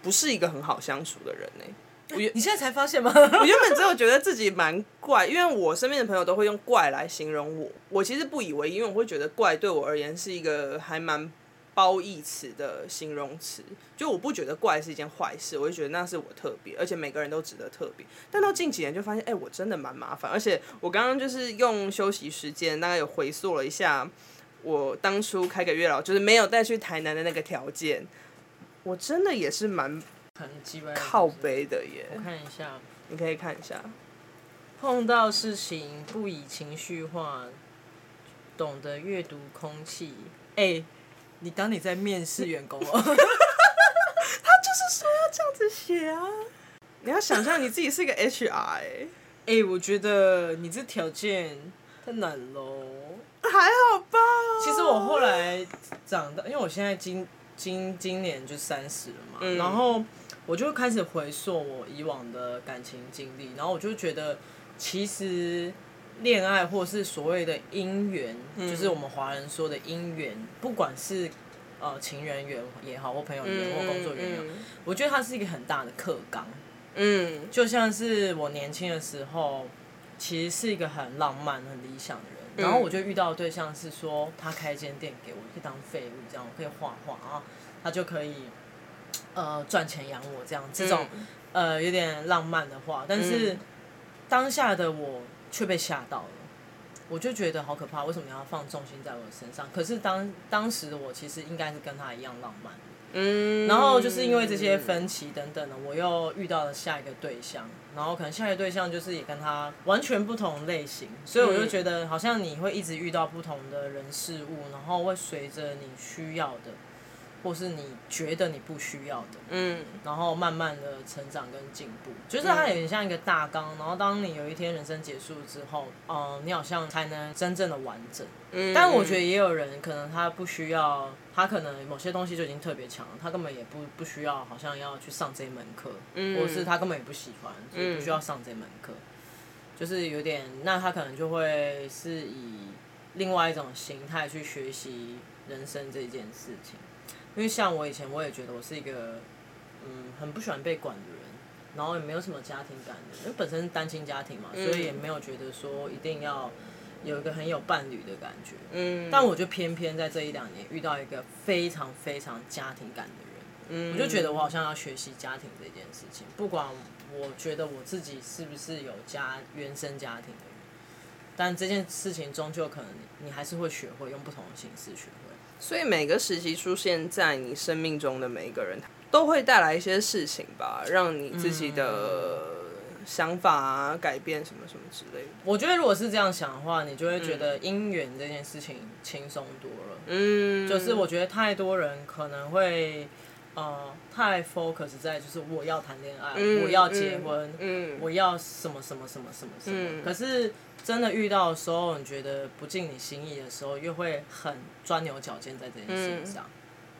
[SPEAKER 1] 不是一个很好相处的人呢、欸。我
[SPEAKER 2] 你现在才发现吗？
[SPEAKER 1] 我原本只有觉得自己蛮怪，因为我身边的朋友都会用怪来形容我。我其实不以为意，因为我会觉得怪对我而言是一个还蛮褒义词的形容词。就我不觉得怪是一件坏事，我就觉得那是我特别，而且每个人都值得特别。但到近几年就发现，哎、欸，我真的蛮麻烦。而且我刚刚就是用休息时间，大概有回溯了一下，我当初开个月老就是没有带去台南的那个条件，我真的也是
[SPEAKER 2] 蛮。
[SPEAKER 1] 靠背的耶！
[SPEAKER 2] 我看一下，
[SPEAKER 1] 你可以看一下。
[SPEAKER 2] 碰到事情不以情绪化，懂得阅读空气。哎、欸，你当你在面试员工哦？他
[SPEAKER 1] 就是说要这样子写啊！你要想象你自己是一个 HR 哎、欸。
[SPEAKER 2] 哎、欸，我觉得你这条件太难喽。
[SPEAKER 1] 还好吧。
[SPEAKER 2] 其实我后来长大，因为我现在今今今年就三十了嘛，嗯、然后。我就开始回溯我以往的感情经历，然后我就觉得，其实恋爱或是所谓的姻缘，嗯、就是我们华人说的姻缘，不管是呃情人缘也好，或朋友缘或工作缘也好，嗯嗯、我觉得它是一个很大的课纲。嗯，就像是我年轻的时候，其实是一个很浪漫、很理想的人，嗯、然后我就遇到的对象是说，他开间店给我，可以当废物这样，我可以画画啊，他就可以。呃，赚钱养我这样，这种、嗯、呃有点浪漫的话，但是、嗯、当下的我却被吓到了，我就觉得好可怕，为什么你要放重心在我身上？可是当当时的我其实应该是跟他一样浪漫，嗯，然后就是因为这些分歧等等的，我又遇到了下一个对象，然后可能下一个对象就是也跟他完全不同类型，所以我就觉得好像你会一直遇到不同的人事物，然后会随着你需要的。或是你觉得你不需要的，嗯，然后慢慢的成长跟进步，就是它有点像一个大纲，然后当你有一天人生结束之后，嗯，你好像才能真正的完整。嗯，但我觉得也有人可能他不需要，他可能某些东西就已经特别强了，他根本也不不需要，好像要去上这门课，嗯，或是他根本也不喜欢，所以不需要上这门课，就是有点，那他可能就会是以另外一种形态去学习人生这件事情。因为像我以前，我也觉得我是一个，嗯，很不喜欢被管的人，然后也没有什么家庭感的，因为本身是单亲家庭嘛，所以也没有觉得说一定要有一个很有伴侣的感觉。嗯。但我就偏偏在这一两年遇到一个非常非常家庭感的人，嗯，我就觉得我好像要学习家庭这件事情，不管我觉得我自己是不是有家原生家庭的人，但这件事情终究可能你还是会学会用不同的形式学会。
[SPEAKER 1] 所以每个时期出现在你生命中的每一个人，都会带来一些事情吧，让你自己的想法啊改变什么什么之类的。
[SPEAKER 2] 我觉得如果是这样想的话，你就会觉得姻缘这件事情轻松多了。嗯，就是我觉得太多人可能会呃太 focus 在就是我要谈恋爱，嗯、我要结婚，嗯，我要什么什么什么什么什么，嗯、可是。真的遇到的时候，你觉得不尽你心意的时候，又会很钻牛角尖在这件事情上。
[SPEAKER 1] 嗯、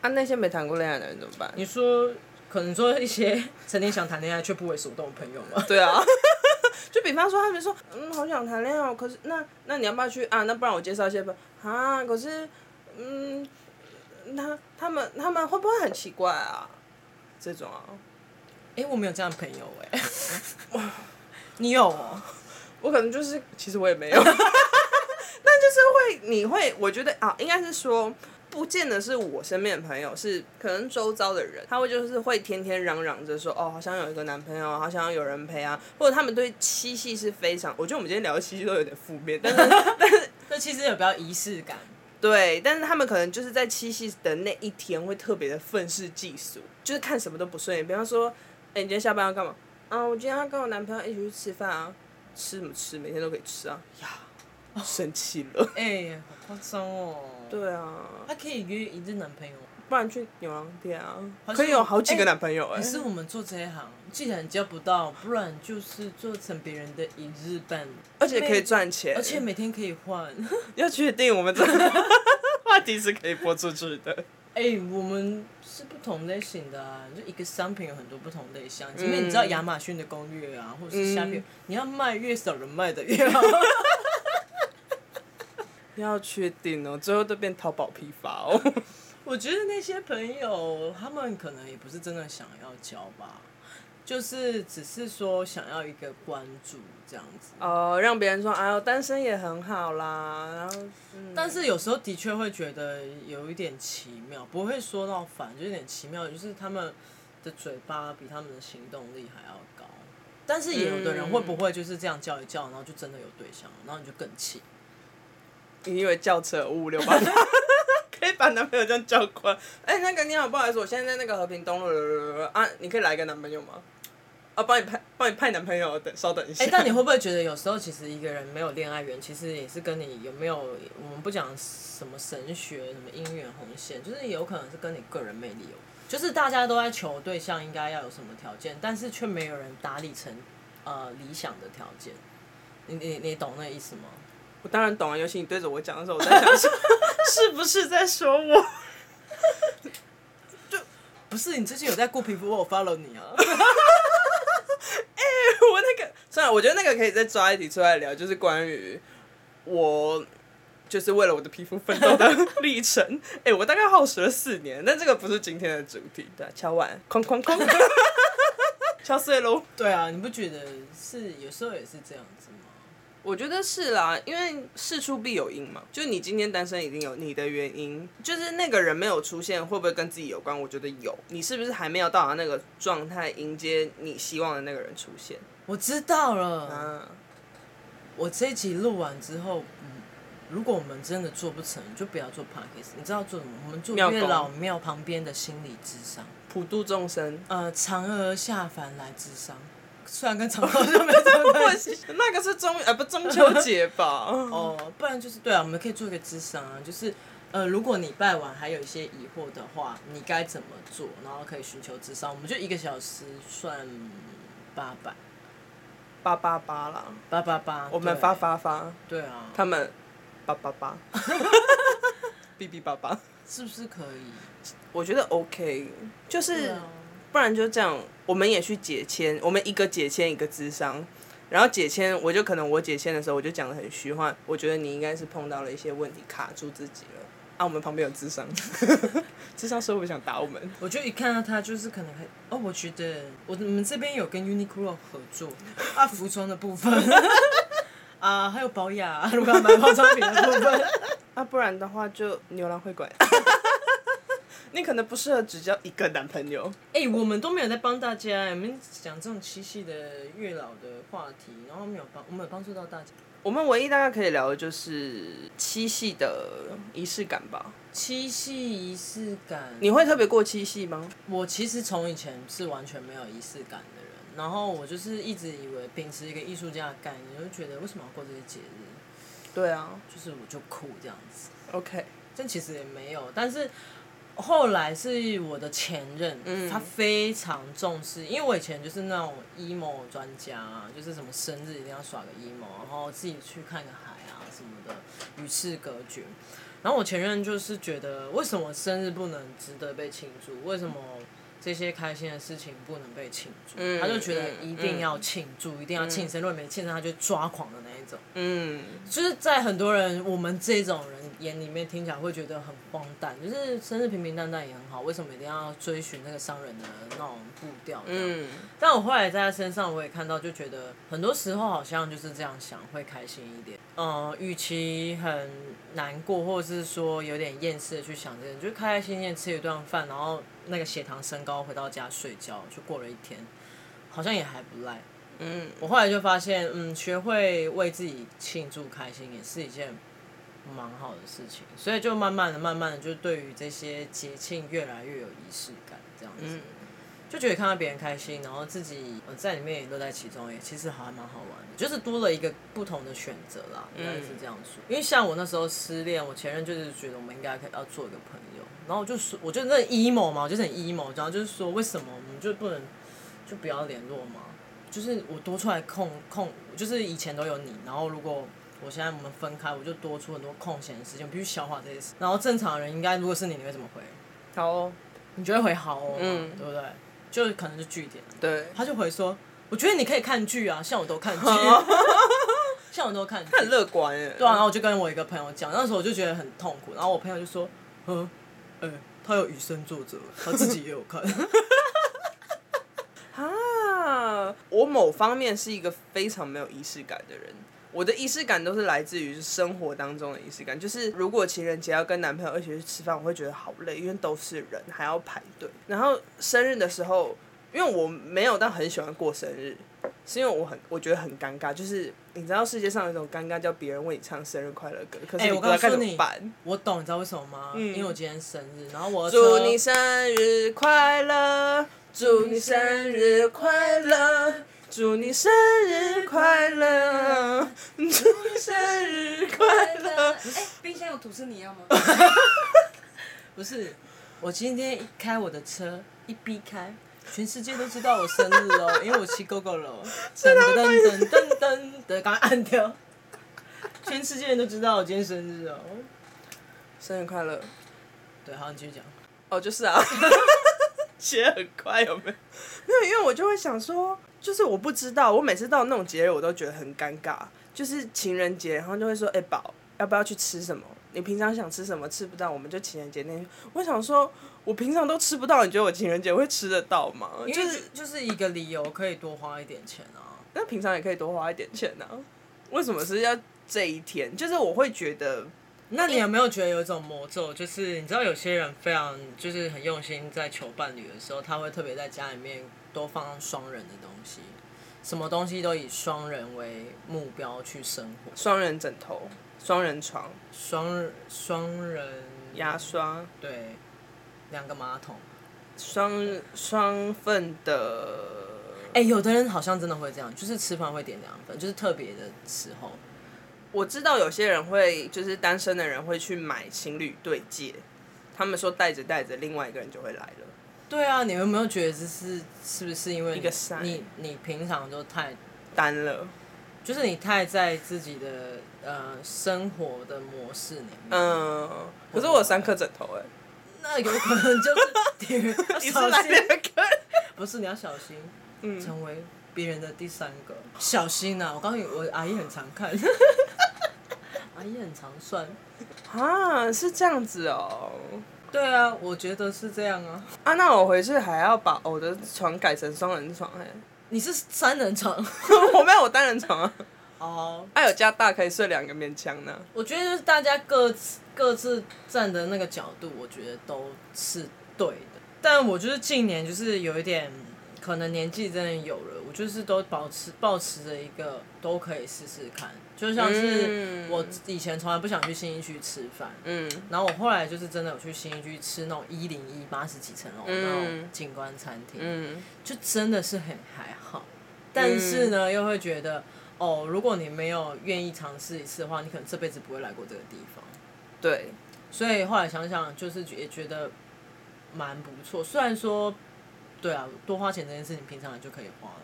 [SPEAKER 1] 啊，那些没谈过恋爱的人怎么办？
[SPEAKER 2] 你说，可能说一些曾经想谈恋爱却不为所动的朋友吗？
[SPEAKER 1] 对啊，就比方说，他们说，嗯，好想谈恋爱哦，可是那那你要不要去啊？那不然我介绍一些吧。啊，可是，嗯，他他们他们会不会很奇怪啊？这种啊，
[SPEAKER 2] 哎、欸，我没有这样的朋友哎、欸，你有哦。
[SPEAKER 1] 我可能就是，其实我也没有，但就是会，你会，我觉得啊，应该是说，不见得是我身边的朋友，是可能周遭的人，他会就是会天天嚷嚷着说，哦，好想有一个男朋友，好想要有人陪啊，或者他们对七夕是非常，我觉得我们今天聊的七夕都有点负面，但是 但是
[SPEAKER 2] 这其实有比较仪式感，
[SPEAKER 1] 对，但是他们可能就是在七夕的那一天会特别的愤世嫉俗，就是看什么都不顺眼，比方说，哎，你今天下班要干嘛？啊，我今天要跟我男朋友一起去吃饭啊。吃什么吃？每天都可以吃啊！呀，生气了。
[SPEAKER 2] 哎、欸，好夸张哦。
[SPEAKER 1] 对啊。
[SPEAKER 2] 他可以约一日男朋友，
[SPEAKER 1] 不然去牛郎店啊，可以有好几个男朋友哎、欸。
[SPEAKER 2] 可是我们做这一行，既然交不到，不然就是做成别人的一日伴，
[SPEAKER 1] 而且可以赚钱，
[SPEAKER 2] 而且每天可以换。
[SPEAKER 1] 要确定我们这个 话题是可以播出去的。
[SPEAKER 2] 哎、欸，我们是不同类型的啊，就一个商品有很多不同类型。因为、嗯、你知道亚马逊的攻略啊，或者是下面，嗯、你要卖越少人卖的越好。
[SPEAKER 1] 要确定哦，最后都变淘宝批发哦。
[SPEAKER 2] 我觉得那些朋友，他们可能也不是真的想要交吧。就是只是说想要一个关注这样子。
[SPEAKER 1] 哦，让别人说哎呦单身也很好啦，然后，嗯、
[SPEAKER 2] 但是有时候的确会觉得有一点奇妙，不会说到烦，就有点奇妙，就是他们的嘴巴比他们的行动力还要高。但是也有的人会不会就是这样叫一叫，然后就真的有对象，然后你就更气？
[SPEAKER 1] 你以为叫车五五六八可以把男朋友这样叫过来？哎、欸，那个你好，不好意思，我现在在那个和平东路啊，你可以来个男朋友吗？啊，帮你派，帮你派男朋友，等稍等一下。
[SPEAKER 2] 哎、欸，但你会不会觉得有时候其实一个人没有恋爱缘，其实也是跟你有没有，我们不讲什么神学、什么姻缘红线，就是有可能是跟你个人魅力有。就是大家都在求对象应该要有什么条件，但是却没有人打理成呃理想的条件。你你你懂那个意思吗？
[SPEAKER 1] 我当然懂啊，尤其你对着我讲的时候，我在想说，是不是在说我？
[SPEAKER 2] 就不是你最近有在顾皮肤，我 follow 你啊。哎、
[SPEAKER 1] 欸，我那个算了，我觉得那个可以再抓一题出来聊，就是关于我。就是为了我的皮肤奋斗的 历程，哎、欸，我大概耗时了四年，但这个不是今天的主题。对，敲碗，哐哐哐，敲碎喽。
[SPEAKER 2] 对啊，你不觉得是有时候也是这样子吗？
[SPEAKER 1] 我觉得是啦，因为事出必有因嘛。就你今天单身，一定有你的原因。就是那个人没有出现，会不会跟自己有关？我觉得有。你是不是还没有到达那个状态，迎接你希望的那个人出现？
[SPEAKER 2] 我知道了。啊，我这一集录完之后。如果我们真的做不成，就不要做 podcast。你知道做什么？我们做月老庙旁边的心理智商，
[SPEAKER 1] 普度众生。
[SPEAKER 2] 呃，嫦娥下凡来智商，虽然跟嫦娥就没什么关系。
[SPEAKER 1] 那个是中呃不中秋节吧？
[SPEAKER 2] 哦，不然就是对啊，我们可以做一个咨商啊，就是呃，如果你拜完还有一些疑惑的话，你该怎么做？然后可以寻求智商，我们就一个小时算八百，
[SPEAKER 1] 八八八啦，
[SPEAKER 2] 八八八，
[SPEAKER 1] 我们发发发，
[SPEAKER 2] 对啊，
[SPEAKER 1] 他们。八八八，哔哔八八，
[SPEAKER 2] 是不是可以？
[SPEAKER 1] 我觉得 OK，就是不然就这样，我们也去解签，我们一个解签一个智商，然后解签我就可能我解签的时候我就讲的很虚幻，我觉得你应该是碰到了一些问题卡住自己了。啊，我们旁边有智商，智商师会不想打我们？
[SPEAKER 2] 我就一看到他就是可能很哦，我觉得我我们这边有跟 Uniqlo 合作 啊，服装的部分。啊，还有保养，如果要买化妆品的部分，
[SPEAKER 1] 啊，不然的话就牛郎会馆。你可能不适合只交一个男朋友。
[SPEAKER 2] 哎、欸，我们都没有在帮大家，我们讲这种七夕的月老的话题，然后没有帮，我们有帮助到大家。
[SPEAKER 1] 我们唯一大概可以聊的就是七夕的仪式感吧。
[SPEAKER 2] 七夕仪式感，
[SPEAKER 1] 你会特别过七夕吗？
[SPEAKER 2] 我其实从以前是完全没有仪式感的人。然后我就是一直以为秉持一个艺术家的概念，就觉得为什么要过这些节日？
[SPEAKER 1] 对啊，
[SPEAKER 2] 就是我就酷这样子。
[SPEAKER 1] OK，
[SPEAKER 2] 但其实也没有。但是后来是我的前任，嗯、他非常重视，因为我以前就是那种 emo 专家，就是什么生日一定要耍个 emo，然后自己去看个海啊什么的，与世隔绝。然后我前任就是觉得，为什么生日不能值得被庆祝？为什么？这些开心的事情不能被庆祝，嗯、他就觉得一定要庆祝，嗯、一定要庆生，如果没庆生，他就抓狂的那一种。嗯，就是在很多人我们这种人眼里面听起来会觉得很荒诞，就是生日平平淡淡也很好，为什么一定要追寻那个商人的那种步调？嗯，但我后来在他身上我也看到，就觉得很多时候好像就是这样想会开心一点。嗯，与其很难过，或者是说有点厌世的去想这些，就开开心心吃一顿饭，然后。那个血糖升高，回到家睡觉，就过了一天，好像也还不赖。嗯，我后来就发现，嗯，学会为自己庆祝开心也是一件蛮好的事情，所以就慢慢的、慢慢的，就对于这些节庆越来越有仪式感，这样子。嗯就觉得看到别人开心，然后自己在里面也乐在其中，也其实还蛮好玩的，就是多了一个不同的选择啦，应该是这样说。因为像我那时候失恋，我前任就是觉得我们应该可以要做一个朋友，然后我就说，我就那 emo 嘛，我就是很 emo，然后就是说，为什么我们就不能就不要联络嘛？就是我多出来空空，就是以前都有你，然后如果我现在我们分开，我就多出很多空闲的时间，我必须消化这些事。然后正常人应该如果是你，你会怎么回？
[SPEAKER 1] 好哦，
[SPEAKER 2] 你觉得会好哦？嗯，对不对？就可能是句点，
[SPEAKER 1] 对，
[SPEAKER 2] 他就回说，我觉得你可以看剧啊，像我都看剧，像我都看
[SPEAKER 1] 很乐观耶。
[SPEAKER 2] 对啊，然后我就跟我一个朋友讲，那时候我就觉得很痛苦，然后我朋友就说，嗯，哎，他有以身作则，他自己也有看。
[SPEAKER 1] 啊，我某方面是一个非常没有仪式感的人。我的仪式感都是来自于生活当中的仪式感，就是如果情人节要跟男朋友一起去吃饭，我会觉得好累，因为都是人还要排队。然后生日的时候，因为我没有到很喜欢过生日，是因为我很我觉得很尴尬，就是你知道世界上有一种尴尬，叫别人为你唱生日快乐歌，可是你不知道该怎么办。欸，
[SPEAKER 2] 我懂，你知道为什么吗？嗯，因为我今天生日，然后我
[SPEAKER 1] 祝你生日快乐，祝你生日快乐。祝你生日快乐！祝你生日快乐！哎、
[SPEAKER 3] 欸，冰箱有吐司，你要吗？
[SPEAKER 2] 不是，我今天一开我的车，一逼开，全世界都知道我生日哦，因为我骑 GoGo 了。噔噔噔噔噔，对，刚按掉。全世界人都知道我今天生日哦，
[SPEAKER 1] 生日快乐！
[SPEAKER 2] 对，好，你继续讲。
[SPEAKER 1] 哦，就是啊，写很快有没有？没有，因为我就会想说。就是我不知道，我每次到那种节日，我都觉得很尴尬。就是情人节，然后就会说：“哎、欸，宝，要不要去吃什么？你平常想吃什么吃不到，我们就情人节那天。”我想说，我平常都吃不到，你觉得我情人节会吃得到吗？
[SPEAKER 2] 就是就是一个理由，可以多花一点钱啊。
[SPEAKER 1] 那平常也可以多花一点钱啊。为什么是要这一天？就是我会觉得，
[SPEAKER 2] 那你有没有觉得有一种魔咒？就是你知道有些人非常就是很用心在求伴侣的时候，他会特别在家里面。多放双人的东西，什么东西都以双人为目标去生活。
[SPEAKER 1] 双人枕头，双人床，
[SPEAKER 2] 双双人
[SPEAKER 1] 牙刷，
[SPEAKER 2] 对，两个马桶，
[SPEAKER 1] 双双份的。
[SPEAKER 2] 哎、欸，有的人好像真的会这样，就是吃饭会点两份，就是特别的时候。
[SPEAKER 1] 我知道有些人会，就是单身的人会去买情侣对戒，他们说带着带着，另外一个人就会来了。
[SPEAKER 2] 对啊，你有没有觉得这是是不是因为你
[SPEAKER 1] 一个山
[SPEAKER 2] 你你平常就太
[SPEAKER 1] 单了，
[SPEAKER 2] 就是你太在自己的呃生活的模式里面。
[SPEAKER 1] 嗯，可是我有三颗枕头哎，
[SPEAKER 2] 那有可能就是
[SPEAKER 1] 你是哪两个？
[SPEAKER 2] 不是，你要小心，嗯，成为别人的第三个。小心呐、啊！我告诉你，我阿姨很常看，阿姨很常算
[SPEAKER 1] 啊，是这样子哦。
[SPEAKER 2] 对啊，我觉得是这样啊。
[SPEAKER 1] 啊，那我回去还要把我的床改成双人床哎。
[SPEAKER 2] 你是三人床，
[SPEAKER 1] 我没有我单人床啊。
[SPEAKER 2] 哦、oh. 啊。
[SPEAKER 1] 还有加大可以睡两个勉强呢。
[SPEAKER 2] 我觉得就是大家各自各自站的那个角度，我觉得都是对的。但我就是近年就是有一点，可能年纪真的有了。我就是都保持保持着一个都可以试试看，就像是我以前从来不想去新一区吃饭，嗯，然后我后来就是真的有去新一区吃那种一零一八十几层楼那种景观餐厅，嗯，就真的是很还好，但是呢又会觉得哦，如果你没有愿意尝试一次的话，你可能这辈子不会来过这个地方，
[SPEAKER 1] 对，
[SPEAKER 2] 所以后来想想就是也觉得蛮不错，虽然说对啊，多花钱这件事情平常也就可以花了。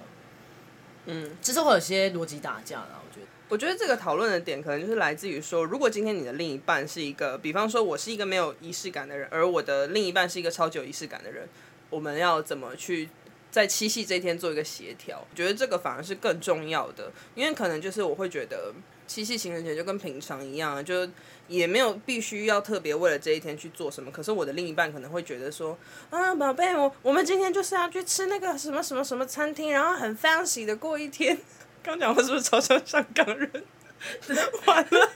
[SPEAKER 2] 嗯，其实会有些逻辑打架的，我觉得。
[SPEAKER 1] 我觉得这个讨论的点可能就是来自于说，如果今天你的另一半是一个，比方说我是一个没有仪式感的人，而我的另一半是一个超级有仪式感的人，我们要怎么去在七夕这一天做一个协调？我觉得这个反而是更重要的，因为可能就是我会觉得。七夕情人节就跟平常一样，就也没有必须要特别为了这一天去做什么。可是我的另一半可能会觉得说，啊，宝贝，我我们今天就是要去吃那个什么什么什么餐厅，然后很 fancy 的过一天。刚讲话是不是超像香港人？完了，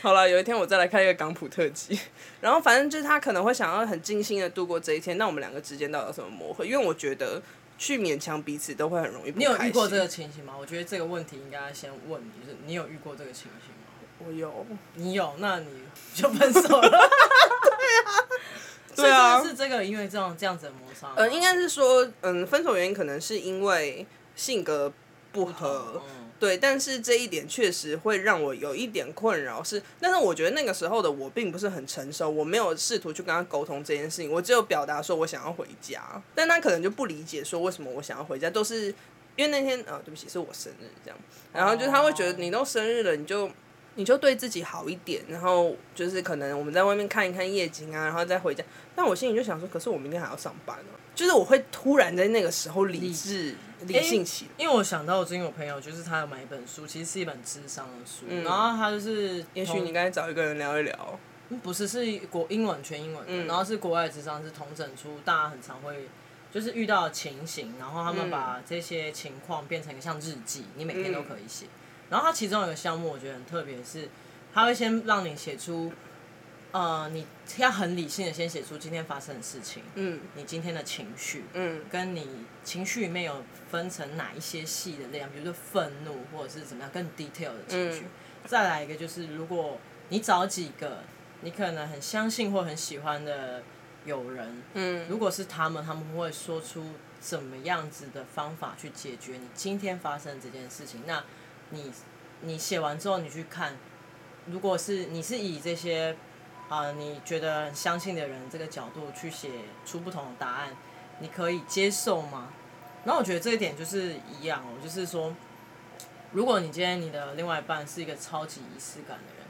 [SPEAKER 1] 好了，有一天我再来开一个港普特辑。然后反正就是他可能会想要很尽心的度过这一天。那我们两个之间到底有什么磨合？因为我觉得。去勉强彼此都会很容易不。
[SPEAKER 2] 你有遇过这个情形吗？我觉得这个问题应该先问你，就是你有遇过这个情形吗？
[SPEAKER 1] 我有。
[SPEAKER 2] 你有，那你就分手了。
[SPEAKER 1] 对啊。
[SPEAKER 2] 对啊。是这个，因为这种这样子的摩擦。
[SPEAKER 1] 呃，应该是说，嗯，分手原因可能是因为性格不合。嗯对，但是这一点确实会让我有一点困扰，是，但是我觉得那个时候的我并不是很成熟，我没有试图去跟他沟通这件事情，我只有表达说我想要回家，但他可能就不理解说为什么我想要回家，都是因为那天啊，对不起，是我生日这样，然后就他会觉得你都生日了，你就你就对自己好一点，然后就是可能我们在外面看一看夜景啊，然后再回家，但我心里就想说，可是我明天还要上班啊，就是我会突然在那个时候理智。理性起，
[SPEAKER 2] 因为我想到我最近有朋友，就是他有买一本书，其实是一本智商的书，嗯、然后他就是，
[SPEAKER 1] 也许你应该找一个人聊一聊，
[SPEAKER 2] 不是，是国英文全英文的，嗯、然后是国外智商，是统整出大家很常会就是遇到的情形，然后他们把这些情况变成一个像日记，你每天都可以写。然后它其中有一个项目，我觉得很特别，是它会先让你写出。呃，你要很理性的先写出今天发生的事情，嗯，你今天的情绪，嗯，跟你情绪里面有分成哪一些细的量，比如说愤怒或者是怎么样更 detail 的情绪。嗯、再来一个就是，如果你找几个你可能很相信或很喜欢的友人，嗯，如果是他们，他们会说出怎么样子的方法去解决你今天发生这件事情。那你你写完之后，你去看，如果是你是以这些。啊、呃，你觉得相信的人这个角度去写出不同的答案，你可以接受吗？然后我觉得这一点就是一样哦，就是说，如果你今天你的另外一半是一个超级仪式感的人，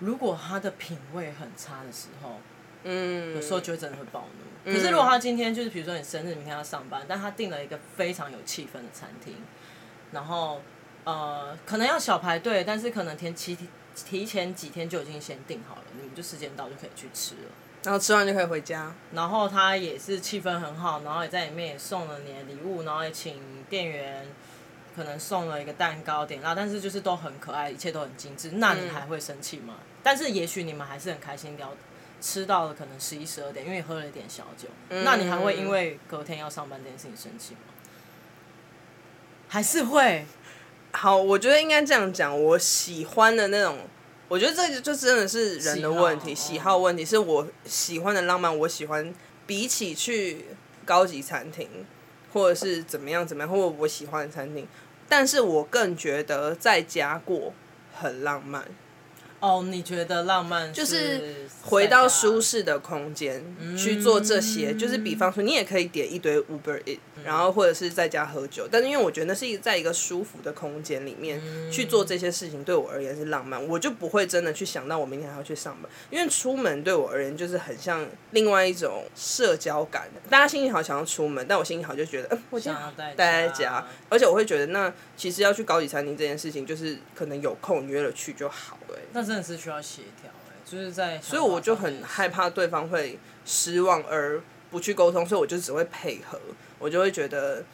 [SPEAKER 2] 如果他的品味很差的时候，嗯，有时候就真的会暴怒。嗯、可是如果他今天就是比如说你生日，明天要上班，但他订了一个非常有气氛的餐厅，然后呃，可能要小排队，但是可能天气。提前几天就已经先订好了，你们就时间到就可以去吃了，
[SPEAKER 1] 然后吃完就可以回家。
[SPEAKER 2] 然后他也是气氛很好，然后也在里面也送了你的礼物，然后也请店员可能送了一个蛋糕点啦，但是就是都很可爱，一切都很精致。那你还会生气吗？嗯、但是也许你们还是很开心聊，吃到了可能十一十二点，因为喝了一点小酒。嗯、那你还会因为隔天要上班这件事情生气吗？还是会？
[SPEAKER 1] 好，我觉得应该这样讲。我喜欢的那种，我觉得这就真的是人的问题，喜好，喜好问题。是我喜欢的浪漫，我喜欢比起去高级餐厅，或者是怎么样怎么样，或者我喜欢的餐厅，但是我更觉得在家过很浪漫。
[SPEAKER 2] 哦，你觉得浪漫
[SPEAKER 1] 就是回到舒适的空间去做这些，嗯、就是比方说你也可以点一堆 Uber 然后或者是在家喝酒，但是因为我觉得那是一在一个舒服的空间里面去做这些事情，对我而言是浪漫，我就不会真的去想到我明天还要去上班，因为出门对我而言就是很像另外一种社交感。大家心情好想要出门，但我心情好就觉得，嗯，我想要待待在家，而且我会觉得那其实要去高级餐厅这件事情，就是可能有空约了去就好了。
[SPEAKER 2] 真的是需要协调哎，就是在，
[SPEAKER 1] 所以我就很害怕对方会失望而不去沟通，所以我就只会配合，我就会觉得，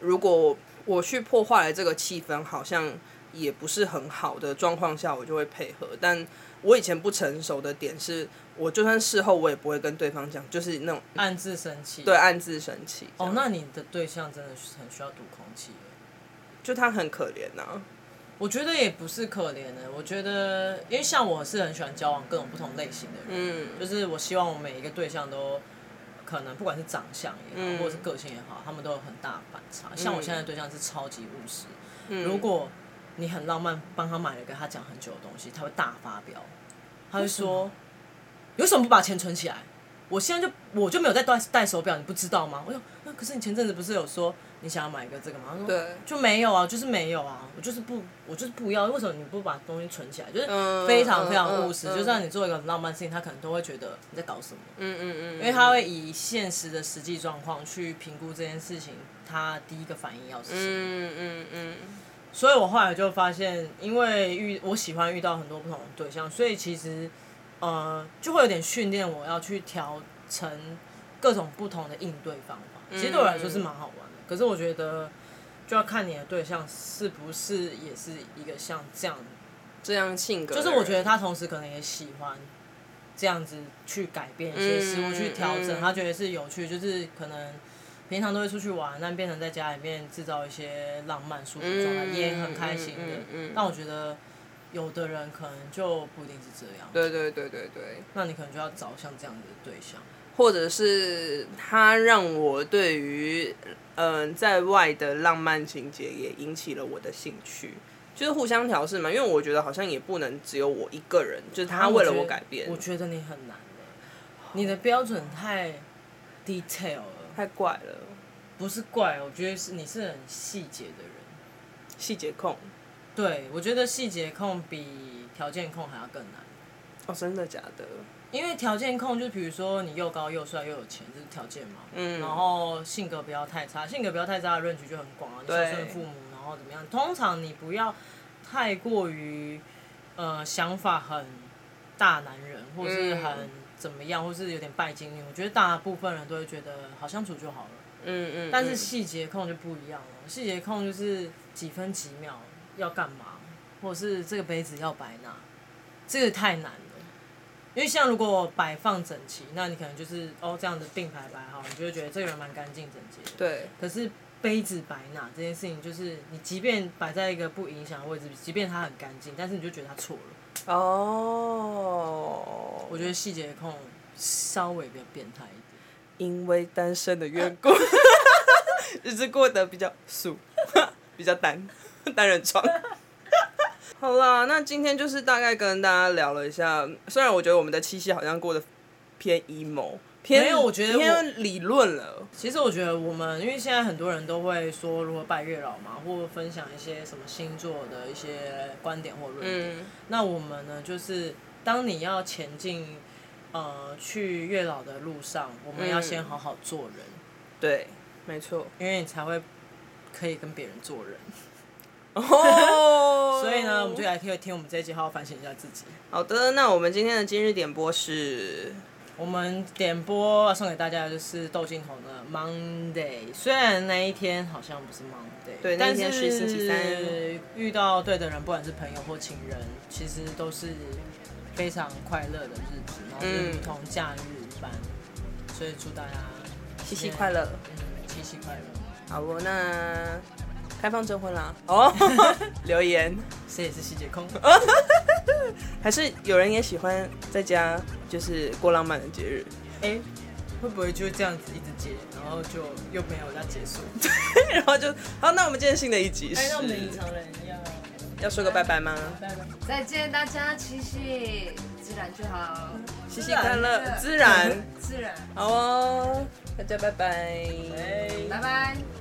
[SPEAKER 1] 如果我去破坏了这个气氛，好像也不是很好的状况下，我就会配合。但我以前不成熟的点是，我就算事后我也不会跟对方讲，就是那种
[SPEAKER 2] 暗自生气，
[SPEAKER 1] 对，暗自生气。
[SPEAKER 2] 哦，那你的对象真的是很需要读空气，
[SPEAKER 1] 就他很可怜呐、啊。
[SPEAKER 2] 我觉得也不是可怜的，我觉得，因为像我是很喜欢交往各种不同类型的人，嗯，就是我希望我每一个对象都可能不管是长相也好，嗯、或者是个性也好，他们都有很大的反差。嗯、像我现在的对象是超级务实，嗯、如果你很浪漫，帮他买了跟他讲很久的东西，他会大发飙，他会说，为什么不把钱存起来？我现在就我就没有在戴戴手表，你不知道吗？我说，那可是你前阵子不是有说。你想要买一个这个吗？他说对，就没有啊，就是没有啊，我就是不，我就是不要。为什么你不把东西存起来？就是非常非常务实。嗯嗯嗯、就算你做一个很浪漫的事情，他可能都会觉得你在搞什么。嗯嗯嗯。嗯嗯，因为他会以现实的实际状况去评估这件事情，他第一个反应要是什么。嗯嗯嗯。所以我后来就发现，因为遇我喜欢遇到很多不同的对象，所以其实呃就会有点训练我要去调成各种不同的应对方法。其实对我来说是蛮好玩。可是我觉得，就要看你的对象是不是也是一个像这样
[SPEAKER 1] 这样性格，
[SPEAKER 2] 就是我觉得他同时可能也喜欢这样子去改变一些事物，嗯、去调整。嗯、他觉得是有趣，就是可能平常都会出去玩，但变成在家里面制造一些浪漫舒服状态，嗯、也很开心的。嗯嗯嗯、但我觉得有的人可能就不一定是这样。
[SPEAKER 1] 对对对对对。
[SPEAKER 2] 那你可能就要找像这样的对象。
[SPEAKER 1] 或者是他让我对于嗯、呃、在外的浪漫情节也引起了我的兴趣，就是互相调试嘛。因为我觉得好像也不能只有我一个人，就是他为了我改变。
[SPEAKER 2] 我觉得你很难，你的标准太 detail 了，
[SPEAKER 1] 太怪了。
[SPEAKER 2] 不是怪，我觉得是你是很细节的人，
[SPEAKER 1] 细节控。
[SPEAKER 2] 对，我觉得细节控比条件控还要更难。
[SPEAKER 1] 哦，真的假的？
[SPEAKER 2] 因为条件控就，比如说你又高又帅又有钱，这是条件嘛。嗯。然后性格不要太差，性格不要太差的论据就很广啊。孝顺父母，然后怎么样？通常你不要太过于，呃，想法很大男人，或是很怎么样，或是有点拜金女。我觉得大部分人都会觉得好相处就好了。
[SPEAKER 1] 嗯嗯，
[SPEAKER 2] 但是细节控就不一样了，细节控就是几分几秒要干嘛，或者是这个杯子要白拿，这个太难了。因为像如果摆放整齐，那你可能就是哦这样子并排摆好，你就会觉得这个人蛮干净整洁的。
[SPEAKER 1] 对。
[SPEAKER 2] 可是杯子摆哪这件事情，就是你即便摆在一个不影响的位置，即便它很干净，但是你就觉得它错了。
[SPEAKER 1] 哦。
[SPEAKER 2] 我觉得细节控稍微比较变态一点。
[SPEAKER 1] 因为单身的缘故，日子过得比较素，比较单，单人床。好啦，那今天就是大概跟大家聊了一下，虽然我觉得我们的七夕好像过得偏 emo，偏
[SPEAKER 2] 没有，我觉得
[SPEAKER 1] 偏理论了。
[SPEAKER 2] 其实我觉得我们，因为现在很多人都会说如何拜月老嘛，或分享一些什么星座的一些观点或论点。嗯、那我们呢，就是当你要前进。呃，去月老的路上，我们要先好好做人。嗯、
[SPEAKER 1] 对，没错，
[SPEAKER 2] 因为你才会可以跟别人做人。
[SPEAKER 1] 哦，
[SPEAKER 2] 所以呢，我们就来听听我们这一集，好好反省一下自己。
[SPEAKER 1] 好的，那我们今天的今日点播是，
[SPEAKER 2] 我们点播送给大家的就是窦靖童的 Monday。虽然那一天好像不是 Monday，
[SPEAKER 1] 对，那天是星期三。
[SPEAKER 2] 遇到对的人，不管是朋友或情人，其实都是。非常快乐的日子，然后就如同假日一般，嗯、所以祝大家
[SPEAKER 1] 七夕快乐，
[SPEAKER 2] 嗯，七夕快乐。
[SPEAKER 1] 好哦，那开放征婚啦。哦，留言，
[SPEAKER 2] 谁也是细节控？
[SPEAKER 1] 还是有人也喜欢在家就是过浪漫的节日？
[SPEAKER 2] 哎、欸，会不会就这样子一直接，然后就又没有要结束？
[SPEAKER 1] 对 然后就好，那我们今天新的一集是。
[SPEAKER 2] 哎，那我们隐藏人要。
[SPEAKER 1] 要说个拜拜吗？
[SPEAKER 2] 拜拜！
[SPEAKER 3] 再见，大家七夕自然就好，
[SPEAKER 1] 七夕快乐，自然
[SPEAKER 3] 自然，
[SPEAKER 1] 好哦，大家拜拜，
[SPEAKER 3] 拜拜。